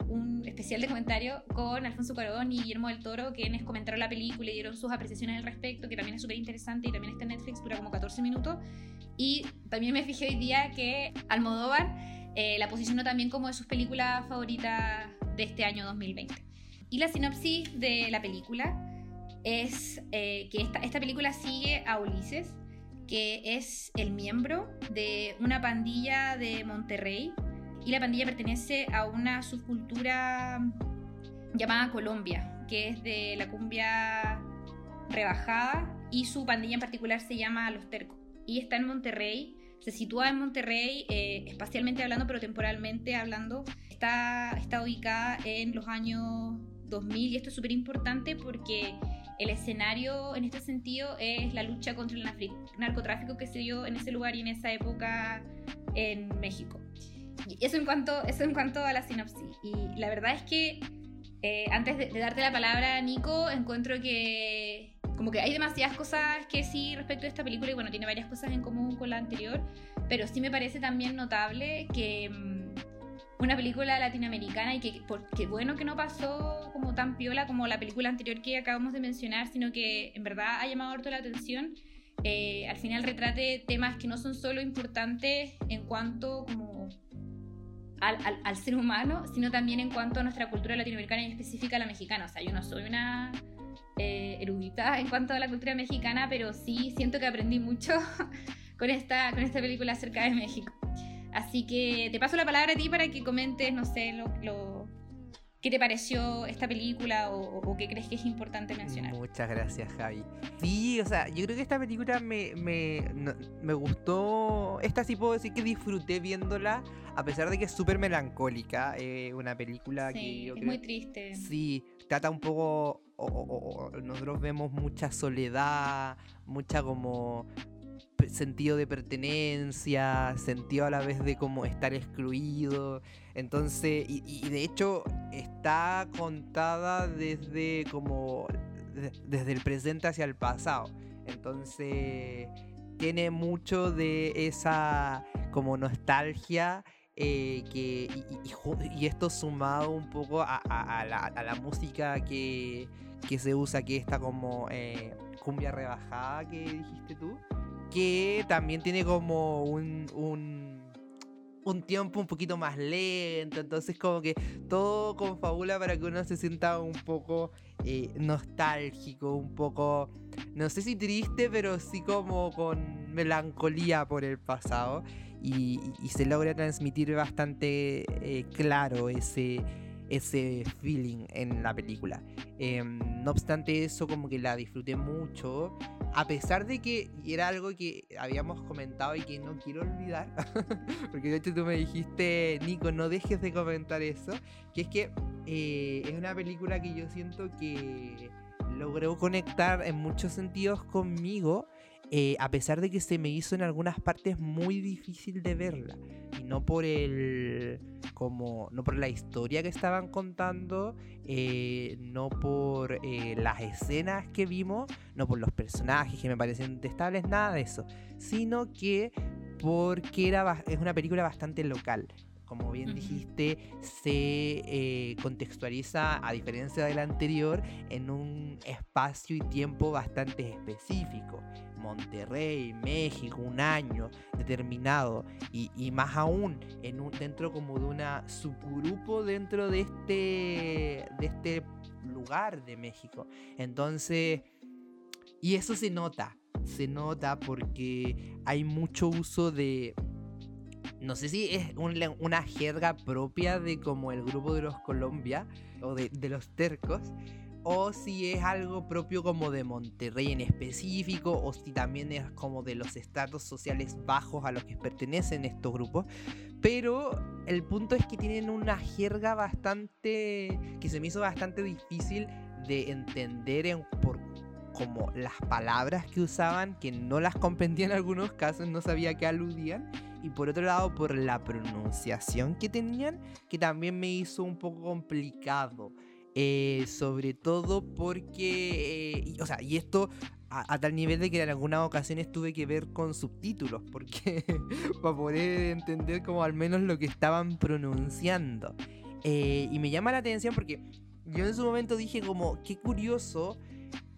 un especial de comentario con Alfonso Cuarón y Guillermo del Toro, quienes comentaron la película y dieron sus apreciaciones al respecto, que también es súper interesante y también está en Netflix, dura como 14 minutos. Y también me fijé hoy día que Almodóvar eh, la posicionó también como de sus películas favoritas de este año 2020. Y la sinopsis de la película es eh, que esta, esta película sigue a Ulises, que es el miembro de una pandilla de Monterrey y la pandilla pertenece a una subcultura llamada Colombia, que es de la cumbia rebajada y su pandilla en particular se llama Los Tercos. Y está en Monterrey, se sitúa en Monterrey eh, espacialmente hablando pero temporalmente hablando, está, está ubicada en los años 2000 y esto es súper importante porque el escenario en este sentido es la lucha contra el narcotráfico que se dio en ese lugar y en esa época en México. Eso en cuanto, eso en cuanto a la sinopsis. Y la verdad es que eh, antes de, de, darte la palabra, Nico, encuentro que como que hay demasiadas cosas que sí respecto a esta película y bueno, tiene varias cosas en común con la anterior, pero sí me parece también notable que um, una película latinoamericana y que, por, que bueno que no pasó como tan piola como la película anterior que acabamos de mencionar, sino que en verdad ha llamado harto la atención. Eh, al final retrate temas que no son solo importantes en cuanto como al, al, al, ser humano, sino también en cuanto a nuestra cultura latinoamericana y específica la mexicana. O sea, yo no soy una eh, erudita en cuanto a la cultura mexicana, pero sí siento que aprendí mucho con esta, con esta película acerca de México. Así que te paso la palabra a ti para que comentes, no sé, lo, lo qué te pareció esta película o, o, qué crees que es importante mencionar. Muchas gracias, Javi. Sí, o sea, yo creo que esta película me, me, no, me gustó. Esta sí puedo decir que disfruté viéndola, a pesar de que es súper melancólica. Eh, una película sí, que yo es creo. muy triste. Sí, trata un poco. O, o, nosotros vemos mucha soledad, mucha como sentido de pertenencia, sentido a la vez de como estar excluido. Entonces, y, de hecho está contada desde como desde el presente hacia el pasado. Entonces, tiene mucho de esa como nostalgia eh, que, y, esto sumado un poco a, a, a, la, a, la, música que, que se usa, que está como eh, cumbia rebajada que dijiste tú que también tiene como un, un, tiempo un poquito más lento, entonces como que todo confabula para que uno se sienta un poco eh, nostálgico, un poco, no sé si triste, pero sí como con melancolía por el pasado y, y se logra transmitir bastante eh, claro ese ese feeling en la película. Eh, no obstante eso, como que la disfruté mucho, a pesar de que era algo que habíamos comentado y que no quiero olvidar, porque de hecho tú me dijiste, Nico, no dejes de comentar eso, que es que eh, es una película que yo siento que logró conectar en muchos sentidos conmigo. Eh, a pesar de que se me hizo en algunas partes muy difícil de verla y no por el como no por la historia que estaban contando eh, no por eh, las escenas que vimos no por los personajes que me parecen detestables nada de eso sino que porque era es una película bastante local como bien dijiste, se eh, contextualiza, a diferencia del anterior, en un espacio y tiempo bastante específico. Monterrey, México, un año determinado y, más aún en un, dentro como de una subgrupo dentro de este, de este lugar de México. Entonces, y eso se nota, se nota porque hay mucho uso de... No sé si es una jerga propia de como el grupo de los Colombia o de, de los tercos, o si es algo propio como de Monterrey en específico, o si también es como de los estratos sociales bajos a los que pertenecen estos grupos. Pero el punto es que tienen una jerga bastante. que se me hizo bastante difícil de entender en, por como las palabras que usaban, que no las comprendía en algunos casos, no sabía qué aludían. Y por otro lado, por la pronunciación que tenían, que también me hizo un poco complicado. Eh, sobre todo porque, eh, o sea, y esto a, tal nivel de que en algunas ocasiones tuve que ver con subtítulos, porque para poder entender como al menos lo que estaban pronunciando. Eh, y me llama la atención porque yo en su momento dije como, qué curioso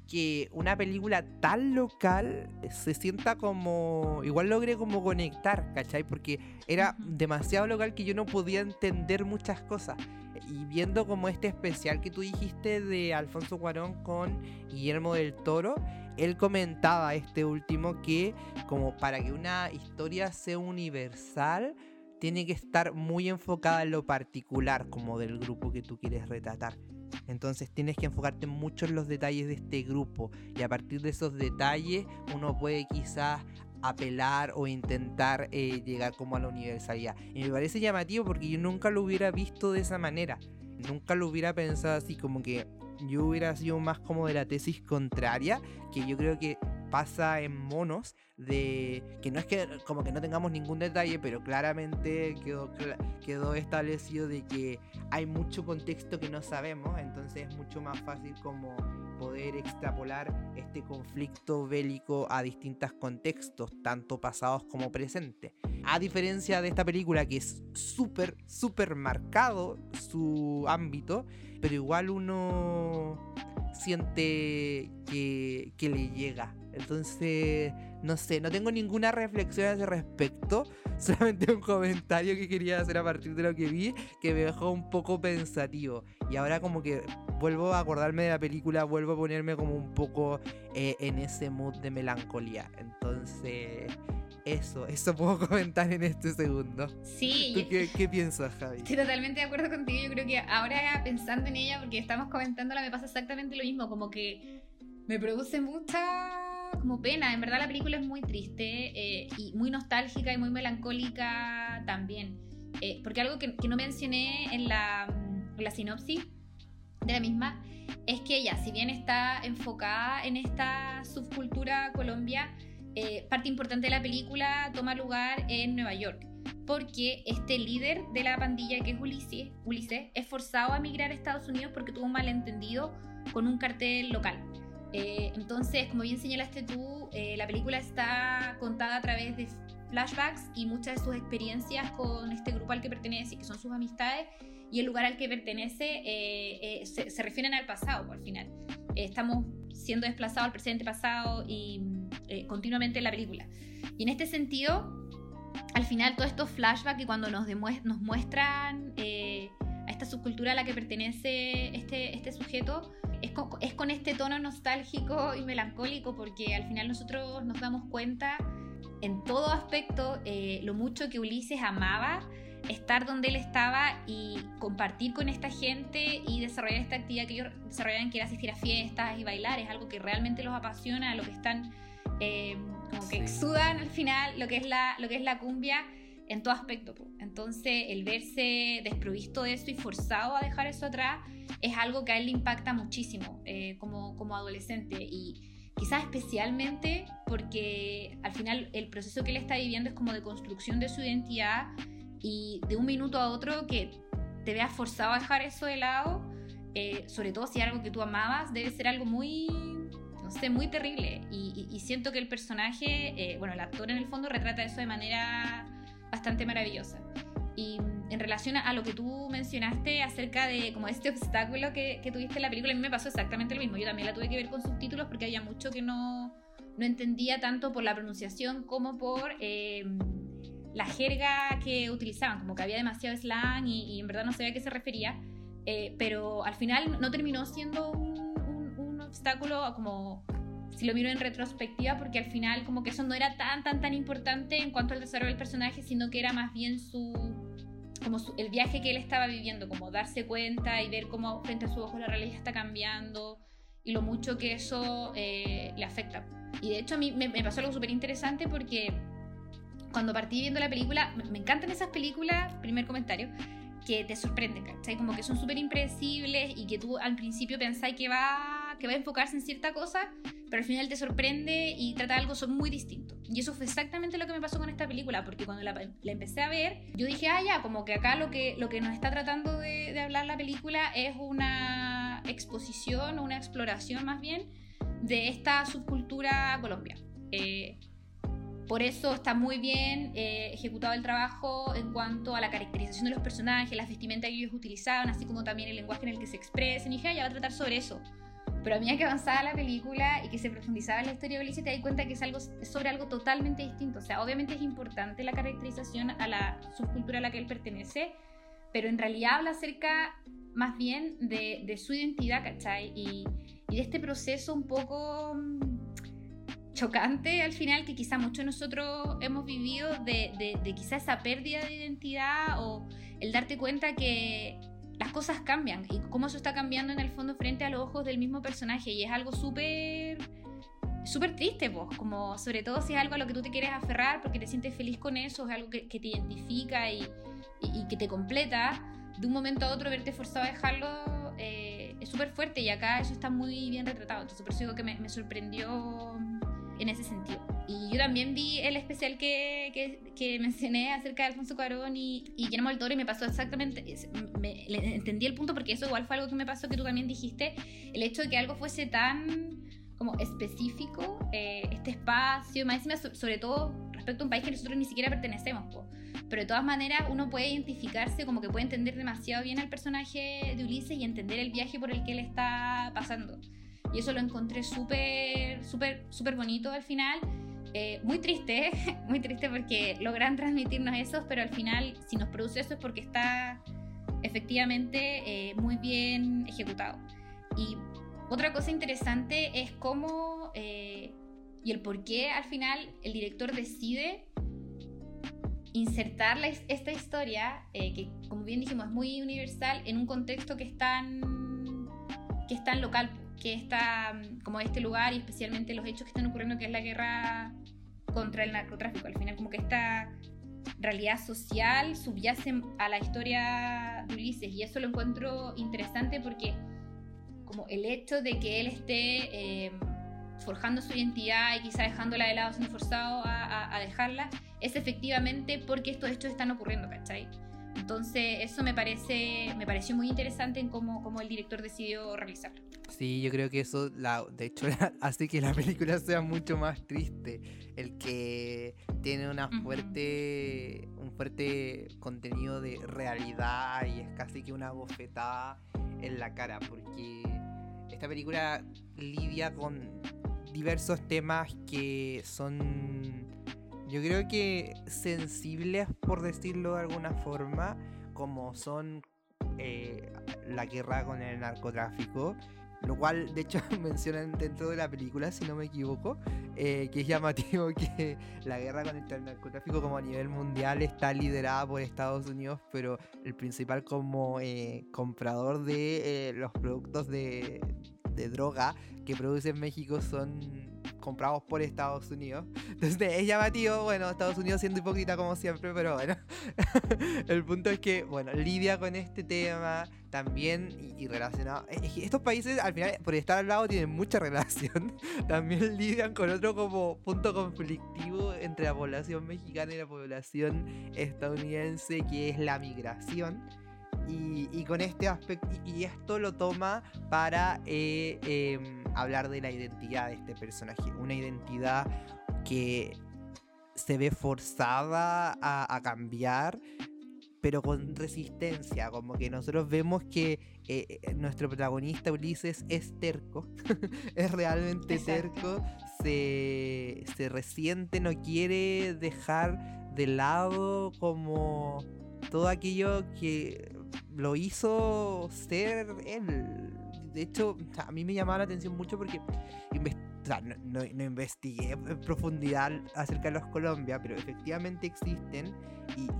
que una película tan local se sienta como. Igual logré como conectar, ¿cachai? Porque era demasiado local que yo no podía entender muchas cosas. Y viendo como este especial que tú dijiste de Alfonso Cuarón con Guillermo del Toro, él comentaba este último que como para que una historia sea universal, tiene que estar muy enfocada en lo particular como del grupo que tú quieres retratar. Entonces tienes que enfocarte mucho en los detalles de este grupo y a partir de esos detalles uno puede quizás apelar o intentar eh, llegar como a la universalidad. Y me parece llamativo porque yo nunca lo hubiera visto de esa manera. Nunca lo hubiera pensado así como que yo hubiera sido más como de la tesis contraria, que yo creo que pasa en monos, de que no es que como que no tengamos ningún detalle, pero claramente quedó, quedó establecido de que hay mucho contexto que no sabemos, entonces es mucho más fácil como poder extrapolar este conflicto bélico a distintos contextos, tanto pasados como presentes. A diferencia de esta película que es súper, súper marcado su ámbito, pero igual uno siente que, que le llega entonces, no sé, no tengo ninguna reflexión a ese respecto. Solamente un comentario que quería hacer a partir de lo que vi que me dejó un poco pensativo. Y ahora como que vuelvo a acordarme de la película, vuelvo a ponerme como un poco eh, en ese mood de melancolía. Entonces, eso, eso puedo comentar en este segundo. Sí. ¿Tú qué, qué, piensas, Javi? Estoy totalmente de acuerdo contigo. Yo creo que ahora pensando en ella, porque estamos comentándola, me pasa exactamente lo mismo. Como que me produce mucha como pena. En verdad la película es muy triste eh, y muy nostálgica y muy melancólica también. Eh, porque algo que, no mencioné en la, en la sinopsis de la misma es que ella, si bien está enfocada en esta subcultura Colombia, eh, parte importante de la película toma lugar en Nueva York, porque este líder de la pandilla, que es Ulises, Ulises es forzado a emigrar a Estados Unidos porque tuvo un malentendido con un cartel local. Eh, entonces, como bien señalaste tú, eh, la película está contada a través de flashbacks y muchas de sus experiencias con este grupo al que pertenece, que son sus amistades, y el lugar al que pertenece eh, se, refieren al pasado, al final. estamos siendo desplazados al presente pasado y continuamente en la película. Y en este sentido, al final, todos estos flashbacks que cuando nos, nos muestran esta subcultura a la que pertenece este, este sujeto, es con, este tono nostálgico y melancólico porque al final nosotros nos damos cuenta en todo aspecto eh, lo mucho que Ulises amaba estar donde él estaba y compartir con esta gente y desarrollar esta actividad que ellos desarrollaban, que era asistir a fiestas y bailar, es algo que realmente los apasiona, lo que están, eh, como que exudan al final, lo que es la, lo que es la cumbia en todo aspecto. Entonces, el verse desprovisto de eso y forzado a dejar eso atrás es algo que a él le impacta muchísimo eh, como, como adolescente y quizás especialmente porque al final el proceso que él está viviendo es como de construcción de su identidad y de un minuto a otro que te veas forzado a dejar eso de lado, eh, sobre todo si es algo que tú amabas, debe ser algo muy, no sé, muy terrible. Y, siento que el personaje, eh, bueno, el actor en el fondo retrata eso de manera bastante maravillosa. Y en relación a lo que tú mencionaste acerca de como este obstáculo que, que tuviste en la película, a mí me pasó exactamente lo mismo. Yo también la tuve que ver con subtítulos porque había mucho que no, no entendía tanto por la pronunciación como por eh, la jerga que utilizaban, como que había demasiado slang y, en verdad no sabía a qué se refería. Eh, pero al final no terminó siendo un, un obstáculo como si lo miro en retrospectiva, porque al final como que eso no era tan, tan, tan importante en cuanto al desarrollo del personaje, sino que era más bien su, como el viaje que él estaba viviendo, como darse cuenta y ver cómo frente a sus ojos la realidad está cambiando y lo mucho que eso eh, le afecta. Y de hecho a mí me, pasó algo súper interesante porque cuando partí viendo la película, me, encantan esas películas, primer comentario, que te sorprenden, ¿cachai? Como que son súper impredecibles y que tú al principio pensáis que va, que va a enfocarse en cierta cosa, pero al final te sorprende y trata algo muy distinto. Y eso fue exactamente lo que me pasó con esta película, porque cuando la, empecé a ver, yo dije, ah, ya, como que acá lo que, lo que nos está tratando de, de hablar la película es una exposición o una exploración más bien de esta subcultura colombiana. Eh, por eso está muy bien eh, ejecutado el trabajo en cuanto a la caracterización de los personajes, las vestimentas que ellos utilizaban, así como también el lenguaje en el que se expresan. Y dije, ah, ya va a tratar sobre eso. Pero a medida que avanzaba la película y que se profundizaba en la historia de Ulises, te das cuenta que es, algo, sobre algo totalmente distinto. O sea, obviamente es importante la caracterización a la subcultura a la que él pertenece, pero en realidad habla acerca más bien de, de su identidad, ¿cachai? Y, y, de este proceso un poco mm, chocante al final que quizá muchos de nosotros hemos vivido de, de, de quizá esa pérdida de identidad o el darte cuenta que las cosas cambian y cómo eso está cambiando en el fondo frente a los ojos del mismo personaje y es algo súper súper triste, pues, como sobre todo si es algo a lo que tú te quieres aferrar porque te sientes feliz con eso, es algo que, te identifica y, y, que te completa, de un momento a otro verte forzado a dejarlo eh, es súper fuerte y acá eso está muy bien retratado, entonces por eso digo que me sorprendió en ese sentido. Y yo también vi el especial que, que, que mencioné acerca de Alfonso Cuarón y, y, Guillermo del Toro y me pasó exactamente, me, entendí el punto porque eso igual fue algo que me pasó que tú también dijiste, el hecho de que algo fuese tan como específico, eh, este espacio, más encima sobre todo respecto a un país que nosotros ni siquiera pertenecemos, pero de todas maneras uno puede identificarse como que puede entender demasiado bien al personaje de Ulises y entender el viaje por el que él está pasando. Y eso lo encontré súper, súper, súper bonito al final. Eh, muy triste, muy triste porque logran transmitirnos eso, pero al final si nos produce eso es porque está efectivamente eh, muy bien ejecutado. Y otra cosa interesante es cómo eh, y el por qué al final el director decide insertar esta historia, que como bien dijimos es muy universal, en un contexto que es tan, que es tan local que está mm, como este lugar y especialmente los hechos que están ocurriendo, que es la guerra contra el narcotráfico. Al final, como que esta realidad social subyace a la historia de Ulises y eso lo encuentro interesante porque como el hecho de que él esté eh, forjando su identidad y quizá dejándola de lado, siendo forzado a, a, dejarla, es efectivamente porque estos hechos están ocurriendo, ¿cachai? Entonces eso me parece me pareció muy interesante en cómo, cómo el director decidió realizarlo. Sí, yo creo que eso, la, de hecho, hace que la película sea mucho más triste. El que tiene una fuerte, un fuerte contenido de realidad y es casi que una bofetada en la cara, porque esta película lidia con diversos temas que son, yo creo que sensibles, por decirlo de alguna forma, como son eh, la guerra con el narcotráfico lo cual de hecho mencionan dentro de la película, si no me equivoco, eh, que es llamativo que la guerra contra el narcotráfico como a nivel mundial está liderada por Estados Unidos, pero el principal como eh, comprador de eh, los productos de, de droga que produce en México son comprados por Estados Unidos. Entonces es llamativo, bueno, Estados Unidos siendo hipócrita como siempre, pero bueno. el punto es que, bueno, lidia con este tema también y, relacionado. Estos países al final, por estar al lado, tienen mucha relación. también lidian con otro como punto conflictivo entre la población mexicana y la población estadounidense, que es la migración. Y, con este aspecto, y, esto lo toma para eh, em, hablar de la identidad de este personaje. Una identidad que se ve forzada a, cambiar pero con resistencia, como que nosotros vemos que eh, eh, nuestro protagonista Ulises es terco, es realmente terco, se, se resiente, no quiere dejar de lado como todo aquello que lo hizo ser él. De hecho, a mí me llamaba la atención mucho porque no, investigué en profundidad acerca de los Colombia, pero efectivamente existen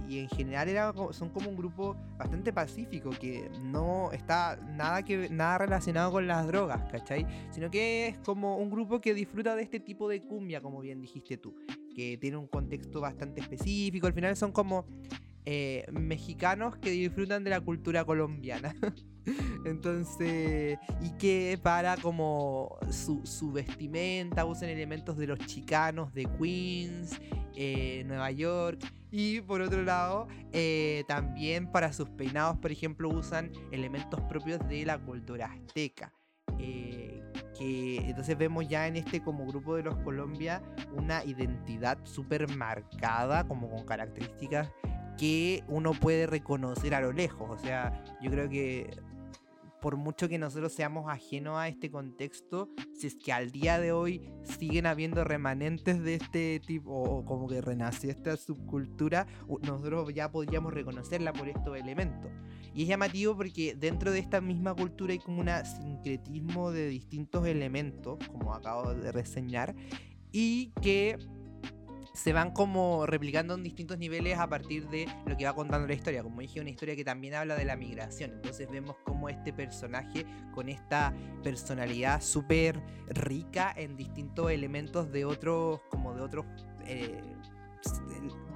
y, en general era, son como un grupo bastante pacífico que no está nada, que, nada relacionado con las drogas, ¿cachai? Sino que es como un grupo que disfruta de este tipo de cumbia, como bien dijiste tú, que tiene un contexto bastante específico, al final son como eh, mexicanos que disfrutan de la cultura colombiana. Entonces, y que para como su, vestimenta usan elementos de los chicanos de Queens, eh, Nueva York. Y por otro lado, eh, también para sus peinados, por ejemplo, usan elementos propios de la cultura azteca. que entonces vemos ya en este como grupo de los Colombia una identidad súper marcada, como con características que uno puede reconocer a lo lejos. O sea, yo creo que por mucho que nosotros seamos ajenos a este contexto, si es que al día de hoy siguen habiendo remanentes de este tipo, o como que renació esta subcultura, nosotros ya podríamos reconocerla por estos elementos. Y es llamativo porque dentro de esta misma cultura hay como un sincretismo de distintos elementos, como acabo de reseñar, y que se van como replicando en distintos niveles a partir de lo que va contando la historia. Como dije, una historia que también habla de la migración. Entonces vemos como este personaje con esta personalidad súper rica en distintos elementos de otros, como de otros, eh,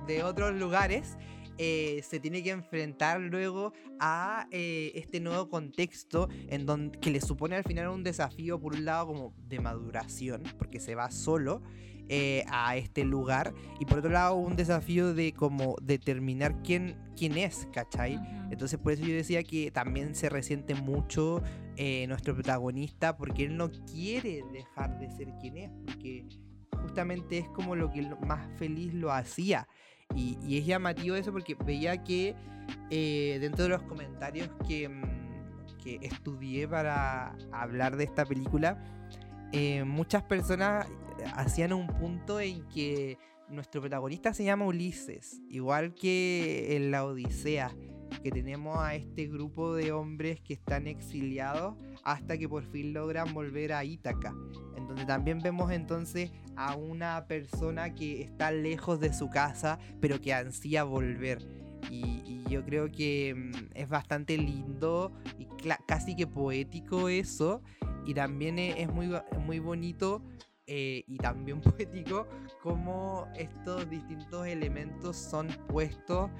de otros lugares. Eh, se tiene que enfrentar luego a eh, este nuevo contexto en donde que le supone al final un desafío por un lado como de maduración porque se va solo eh, a este lugar. Y por otro lado, un desafío de como determinar quién, quién es, ¿cachai? Entonces por eso yo decía que también se resiente mucho eh, nuestro protagonista porque él no quiere dejar de ser quien es, porque justamente es como lo que más feliz lo hacía. Y, es llamativo eso porque veía que eh, dentro de los comentarios que, mm, que estudié para hablar de esta película, muchas personas hacían un punto en que nuestro protagonista se llama Ulises, igual que en la Odisea, que tenemos a este grupo de hombres que están exiliados hasta que por fin logran volver a Ítaca, en donde también vemos entonces a una persona que está lejos de su casa, pero que ansía volver. Y, yo creo que mm, es bastante lindo y casi que poético eso. Y también es, es muy, muy bonito eh, y también poético cómo estos distintos elementos son puestos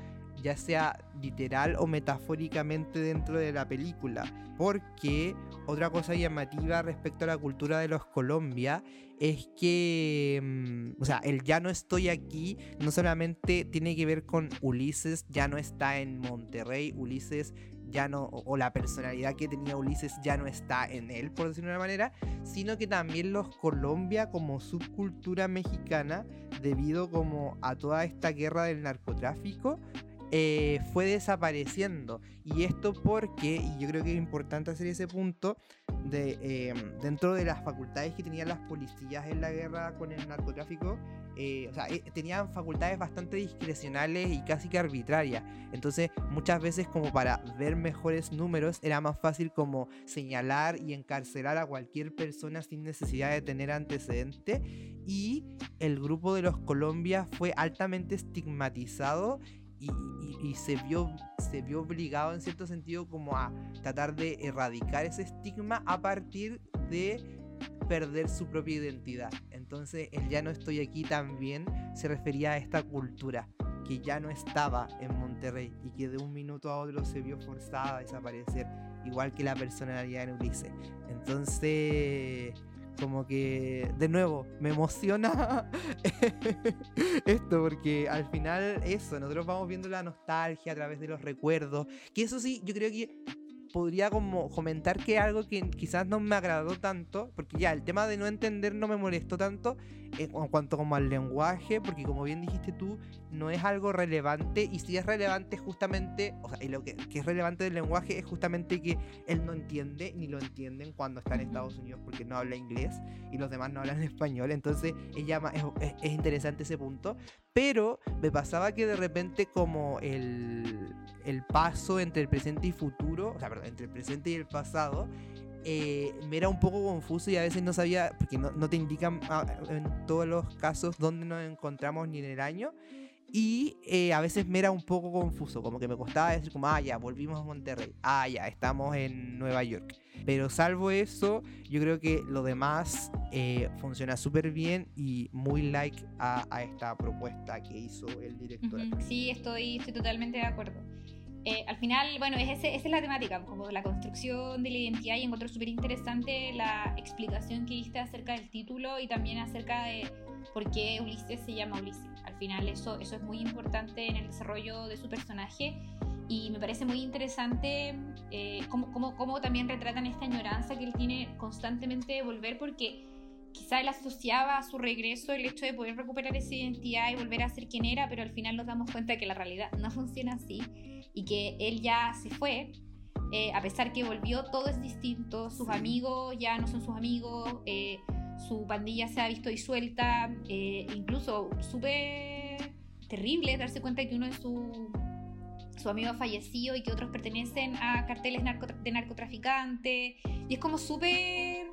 ya sea literal o metafóricamente dentro de la película. Porque otra cosa llamativa respecto a la cultura de los Colombia es que, mm, o sea, el ya no estoy aquí no solamente tiene que ver con Ulises, ya no está en Monterrey, Ulises ya no, o, la personalidad que tenía Ulises ya no está en él, por decirlo de una manera, sino que también los Colombia como subcultura mexicana, debido como a toda esta guerra del narcotráfico, eh, fue desapareciendo. Y esto porque, y yo creo que es importante hacer ese punto, de, em, dentro de las facultades que tenían las policías en la guerra con el narcotráfico, eh, o sea, eh, tenían facultades bastante discrecionales y casi que arbitrarias. Entonces, muchas veces como para ver mejores números, era más fácil como señalar y encarcelar a cualquier persona sin necesidad de tener antecedente. Y el grupo de los Colombia fue altamente estigmatizado y, se, vio, se vio obligado en cierto sentido como a tratar de erradicar ese estigma a partir de perder su propia identidad. Entonces el ya no estoy aquí también se refería a esta cultura que ya no estaba en Monterrey y que de un minuto a otro se vio forzada a desaparecer, igual que la personalidad en Ulises. Entonces como que de nuevo me emociona esto porque al final eso, nosotros vamos viendo la nostalgia a través de los recuerdos, que eso sí, yo creo que podría como comentar que algo que quizás no me agradó tanto, porque ya el tema de no entender no me molestó tanto en cuanto como al lenguaje, porque como bien dijiste tú, no es algo relevante y si es relevante justamente, o sea, y lo que, es relevante del lenguaje es justamente que él no entiende ni lo entienden cuando está en Estados Unidos porque no habla inglés y los demás no hablan español, entonces ella es, es interesante ese punto, pero me pasaba que de repente como el, el paso entre el presente y futuro, o sea, perdón, entre el presente y el pasado, eh, me era un poco confuso y a veces no sabía, porque no, no te indican ah, en todos los casos dónde nos encontramos ni en el año. Y eh, a veces me era un poco confuso, como que me costaba decir como, ah, ya, volvimos a Monterrey, ah, ya, estamos en Nueva York. Pero salvo eso, yo creo que lo demás eh, funciona súper bien y muy like a, a, esta propuesta que hizo el director. Sí, estoy, estoy totalmente de acuerdo. Eh, al final, bueno, es esa es la temática, como la construcción de la identidad y encuentro súper interesante la explicación que diste acerca del título y también acerca de por qué Ulises se llama Ulises. Al final eso, eso es muy importante en el desarrollo de su personaje y me parece muy interesante eh, cómo, cómo, cómo, también retratan esta añoranza que él tiene constantemente de volver porque quizá él asociaba a su regreso el hecho de poder recuperar esa identidad y volver a ser quien era, pero al final nos damos cuenta que la realidad no funciona así y que él ya se fue. Eh, a pesar que volvió, todo es distinto, sus amigos ya no son sus amigos, eh, su pandilla se ha visto disuelta, eh, incluso súper terrible darse cuenta que uno de su, su amigo ha fallecido y que otros pertenecen a carteles de narcotraficantes, y es como súper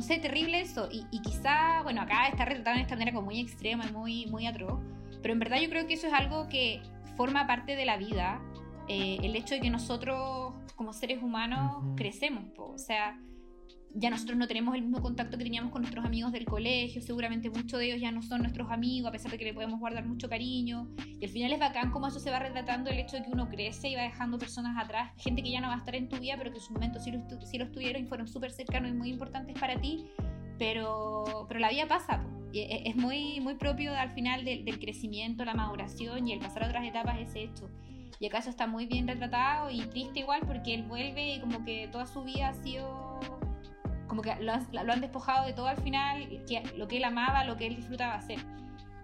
no sé, terrible eso. Y, y, quizá, bueno, acá está retratado de esta manera como muy extrema y muy, muy atroz. Pero en verdad yo creo que eso es algo que forma parte de la vida. Eh, el hecho de que nosotros, como seres humanos, crecemos. O sea, ya nosotros no tenemos el mismo contacto que teníamos con nuestros amigos del colegio, seguramente muchos de ellos ya no son nuestros amigos, a pesar de que le podemos guardar mucho cariño. Y al final es bacán cómo eso se va retratando el hecho de que uno crece y va dejando personas atrás, gente que ya no va a estar en tu vida, pero que en su momento sí lo, sí lo estuvieron y fueron súper cercanos y muy importantes para ti. Pero, pero la vida pasa, y e, es muy, muy propio al final del, del crecimiento, la maduración y el pasar a otras etapas ese hecho. Y acaso está muy bien retratado y triste igual porque él vuelve y como que toda su vida ha sido como que lo, han despojado de todo al final, que, lo que él amaba, lo que él disfrutaba hacer.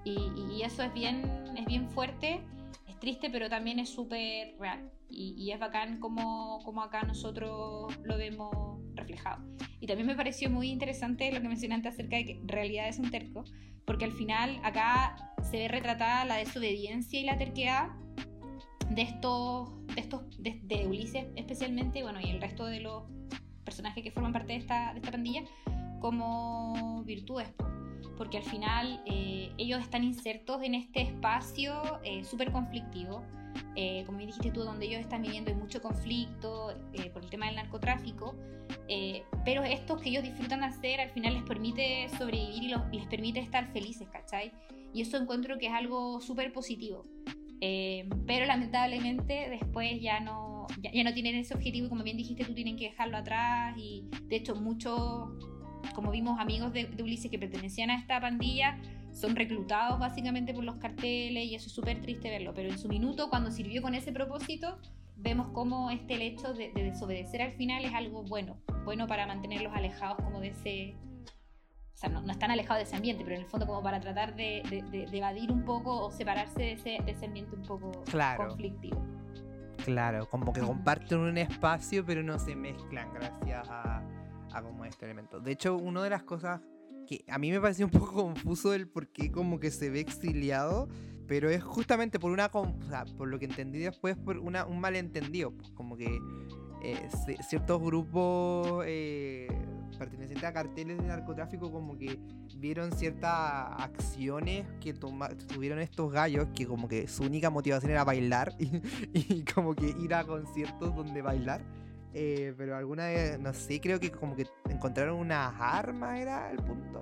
Y, eso es bien, es bien fuerte, es triste, pero también es súper real. Y, es bacán como, como acá nosotros lo vemos reflejado. Y también me pareció muy interesante lo que mencionaste acerca de que realidad es un terco, porque al final acá se ve retratada la desobediencia y la terquedad de estos, de, estos de Ulises especialmente, bueno, y el resto de los personajes que forman parte de esta, de esta pandilla como virtudes, porque al final eh, ellos están insertos en este espacio eh, súper conflictivo, eh, como dijiste tú, donde ellos están viviendo hay mucho conflicto por el tema del narcotráfico, pero estos que ellos disfrutan hacer al final les permite sobrevivir y, los, les permite estar felices, ¿cachai? Y eso encuentro que es algo súper positivo. pero lamentablemente después ya no, ya, no tienen ese objetivo y como bien dijiste tú tienen que dejarlo atrás y de hecho muchos, como vimos amigos de, Ulises que pertenecían a esta pandilla, son reclutados básicamente por los carteles y eso es súper triste verlo, pero en su minuto cuando sirvió con ese propósito, vemos cómo este el hecho de, desobedecer al final es algo bueno, bueno para mantenerlos alejados como de ese... O sea, no, están alejados de ese ambiente, pero en el fondo como para tratar de, evadir un poco o separarse de ese, ese ambiente un poco conflictivo. Claro, como que comparten un espacio, pero no se mezclan gracias a, como este elemento. De hecho, una de las cosas que a mí me pareció un poco confuso el por qué como que se ve exiliado, pero es justamente por una, por lo que entendí después, por una, un malentendido, pues como que eh, ciertos grupos eh, pertenecientes a carteles de narcotráfico como que vieron ciertas acciones que tuvieron estos gallos que como que su única motivación era bailar y, como que ir a conciertos donde bailar. Eh, pero alguna vez, no sé, creo que como que encontraron unas armas, era el punto.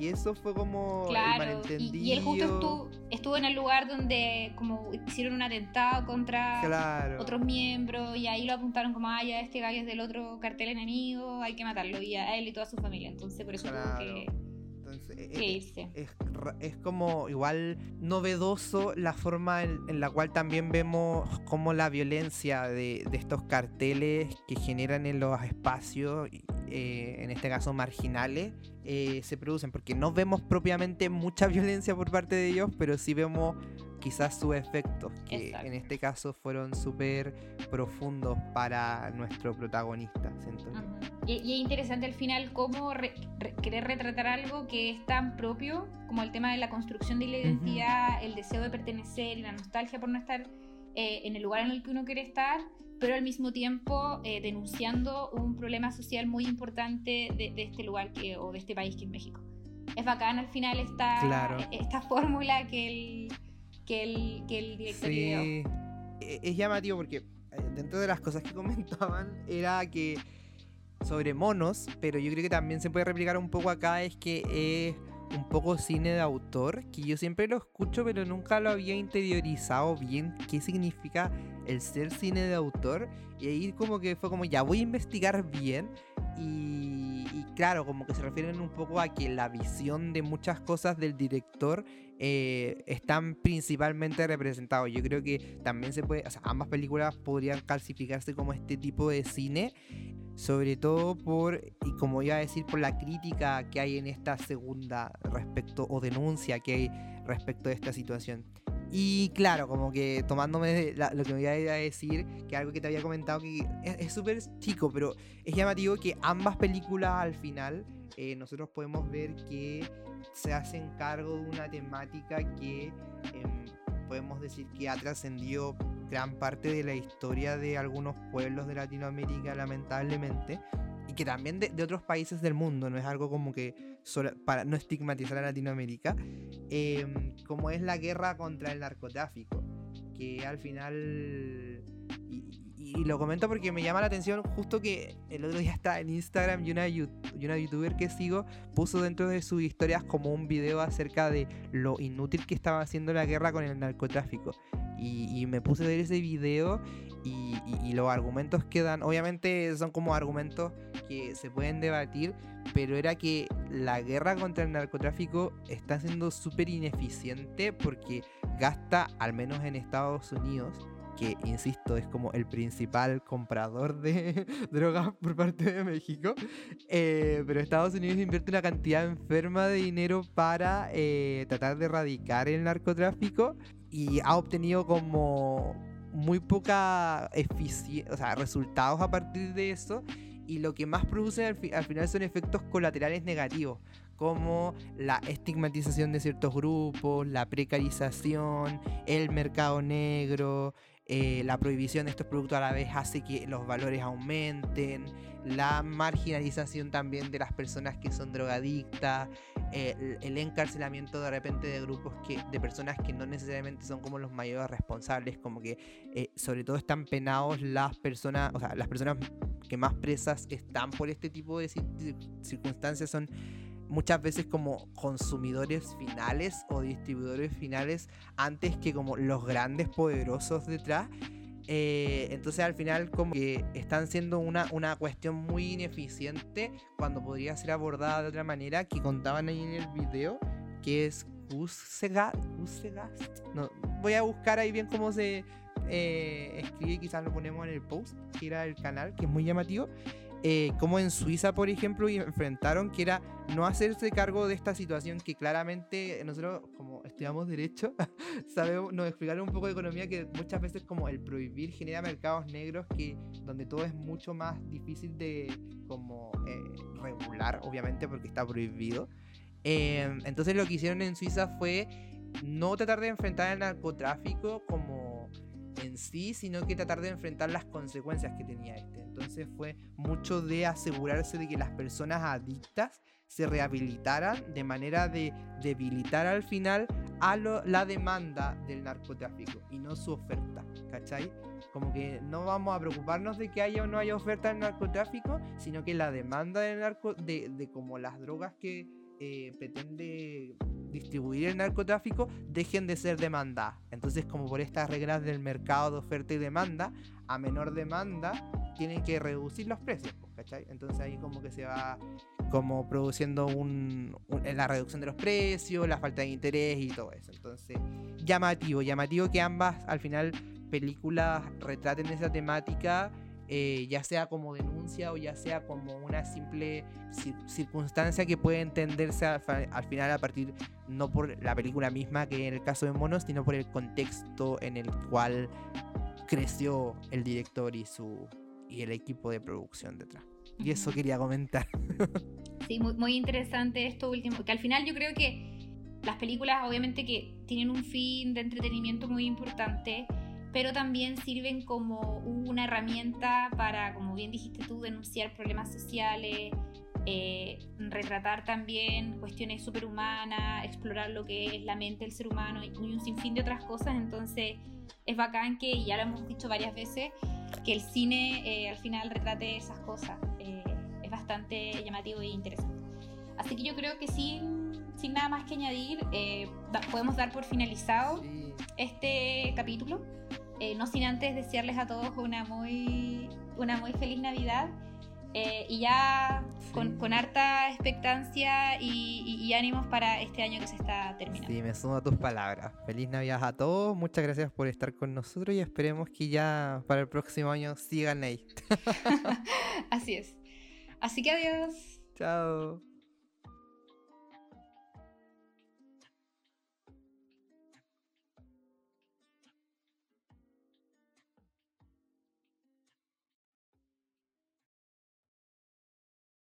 Y eso fue como claro, Y, él justo estuvo, en el lugar donde como hicieron un atentado contra otros miembros y ahí lo apuntaron como, ay, ya este gallo es del otro cartel enemigo, hay que matarlo y a él y toda su familia. Entonces por eso tuvo que eh, irse. Es, es como igual novedoso la forma en, en la cual también vemos cómo la violencia de, de estos carteles que generan en los espacios, eh, en este caso marginales, eh, se producen. Porque no vemos propiamente mucha violencia por parte de ellos, pero sí vemos quizás sus efectos, que Exacto. en este caso fueron súper profundos para nuestro protagonista. siento. Y, y es interesante al final cómo re- re- querer retratar algo que es tan propio como el tema de la construcción de la identidad, el deseo de pertenecer y la nostalgia por no estar eh, en el lugar en el que uno quiere estar, pero al mismo tiempo eh, denunciando un problema social muy importante de, de este lugar que, o de este país que es México. Es bacán al final esta, Claro. esta fórmula que el, que el, que el director. Sí, e- es llamativo porque eh, dentro de las cosas que comentaban era que sobre monos, pero yo creo que también se puede replicar un poco acá, es que es un poco cine de autor, que yo siempre lo escucho, pero nunca lo había interiorizado bien qué significa el ser cine de autor. Y ahí como que fue como, ya voy a investigar bien. Y, y claro, como que se refieren un poco a que la visión de muchas cosas del director eh, están principalmente representados. Yo creo que también se puede, o ambas películas podrían clasificarse como este tipo de cine, sobre todo por, y como iba a decir, por la crítica que hay en esta segunda respecto, o denuncia que hay respecto de esta situación. Y claro, como que tomándome la- lo que me iba a decir, que algo que te había comentado que es súper chico, pero es llamativo que ambas películas al final eh, nosotros podemos ver que se hacen cargo de una temática que em, podemos decir que ha trascendido gran parte de la historia de algunos pueblos de Latinoamérica, lamentablemente, y que también de, otros países del mundo, no es algo como que para no estigmatizar a Latinoamérica, em, como es la guerra contra el narcotráfico, que al final... Y, lo comento porque me llama la atención justo que el otro día estaba en Instagram y una, y una youtuber que sigo puso dentro de sus historias como un video acerca de lo inútil que estaba haciendo la guerra con el narcotráfico. Y, y me puse a ver ese video y, y- y los argumentos que dan, obviamente son como argumentos que se pueden debatir, pero era que la guerra contra el narcotráfico está siendo súper ineficiente porque gasta, al menos en Estados Unidos, que insisto es como el principal comprador de drogas por parte de México, eh, pero Estados Unidos invierte una cantidad enferma de dinero para eh, tratar de erradicar el narcotráfico y ha obtenido como muy poca eficiencia, resultados a partir de eso y lo que más produce al, fi- al final son efectos colaterales negativos como la estigmatización de ciertos grupos, la precarización, el mercado negro, eh, la prohibición de estos productos a la vez hace que los valores aumenten, la marginalización también de las personas que son drogadictas, eh, el- el encarcelamiento de repente de grupos que, de personas que no necesariamente son como los mayores responsables, como que eh, sobre todo están penados las personas, o sea, las personas que más presas están por este tipo de cir- circunstancias son muchas veces como consumidores finales o distribuidores finales antes que como los grandes poderosos detrás. Eh, entonces al final como que están siendo una, una cuestión muy ineficiente cuando podría ser abordada de otra manera que contaban ahí en el video que es Kusegast. No, voy a buscar ahí bien cómo se eh, escribe, quizás lo ponemos en el post, que era el canal, que es muy llamativo. Eh, como en Suiza, por ejemplo, y enfrentaron que era no hacerse cargo de esta situación que claramente nosotros, como estudiamos derecho, sabemos, nos explicaron un poco de economía que muchas veces como el prohibir genera mercados negros que donde todo es mucho más difícil de como eh, regular, obviamente porque está prohibido. Eh, entonces lo que hicieron en Suiza fue no tratar de enfrentar el narcotráfico como en sí, sino que tratar de enfrentar las consecuencias que tenía este. Entonces fue mucho de asegurarse de que las personas adictas se rehabilitaran de manera de debilitar al final a la demanda del narcotráfico y no su oferta, ¿cachai? Como que no vamos a preocuparnos de que haya o no haya oferta del narcotráfico, sino que la demanda del narco, de, de como las drogas que eh, pretende distribuir el narcotráfico dejen de ser demandadas. Entonces, como por estas reglas del mercado de oferta y demanda, a menor demanda tienen que reducir los precios, pues, ¿cachai? Entonces ahí como que se va como produciendo un, un- la reducción de los precios, la falta de interés y todo eso. Entonces, llamativo, llamativo que ambas al final películas retraten esa temática, eh, ya sea como denuncia o ya sea como una simple cir- circunstancia que puede entenderse al, al final a partir no por la película misma que en el caso de Monos, sino por el contexto en el cual creció el director y su y el equipo de producción detrás. Y eso quería comentar. Sí, muy, muy interesante esto último, que al final yo creo que las películas obviamente que tienen un fin de entretenimiento muy importante, pero también sirven como una herramienta para, como bien dijiste tú, denunciar problemas sociales, eh, retratar también cuestiones superhumanas, explorar lo que es la mente del ser humano y, un sinfín de otras cosas, entonces es bacán que, y ya lo hemos dicho varias veces, que el cine eh, al final retrate esas cosas. eh, es bastante llamativo e interesante. Así que yo creo que sin, sin nada más que añadir, eh, da- podemos dar por finalizado este capítulo. Eh, no sin antes desearles a todos una muy, una muy feliz Navidad. eh, y ya con, harta expectancia y, y- y ánimos para este año que se está terminando. Sí, me sumo a tus palabras. Feliz Navidad a todos. Muchas gracias por estar con nosotros y esperemos que ya para el próximo año sigan ahí. Así es. Así que adiós. Chao.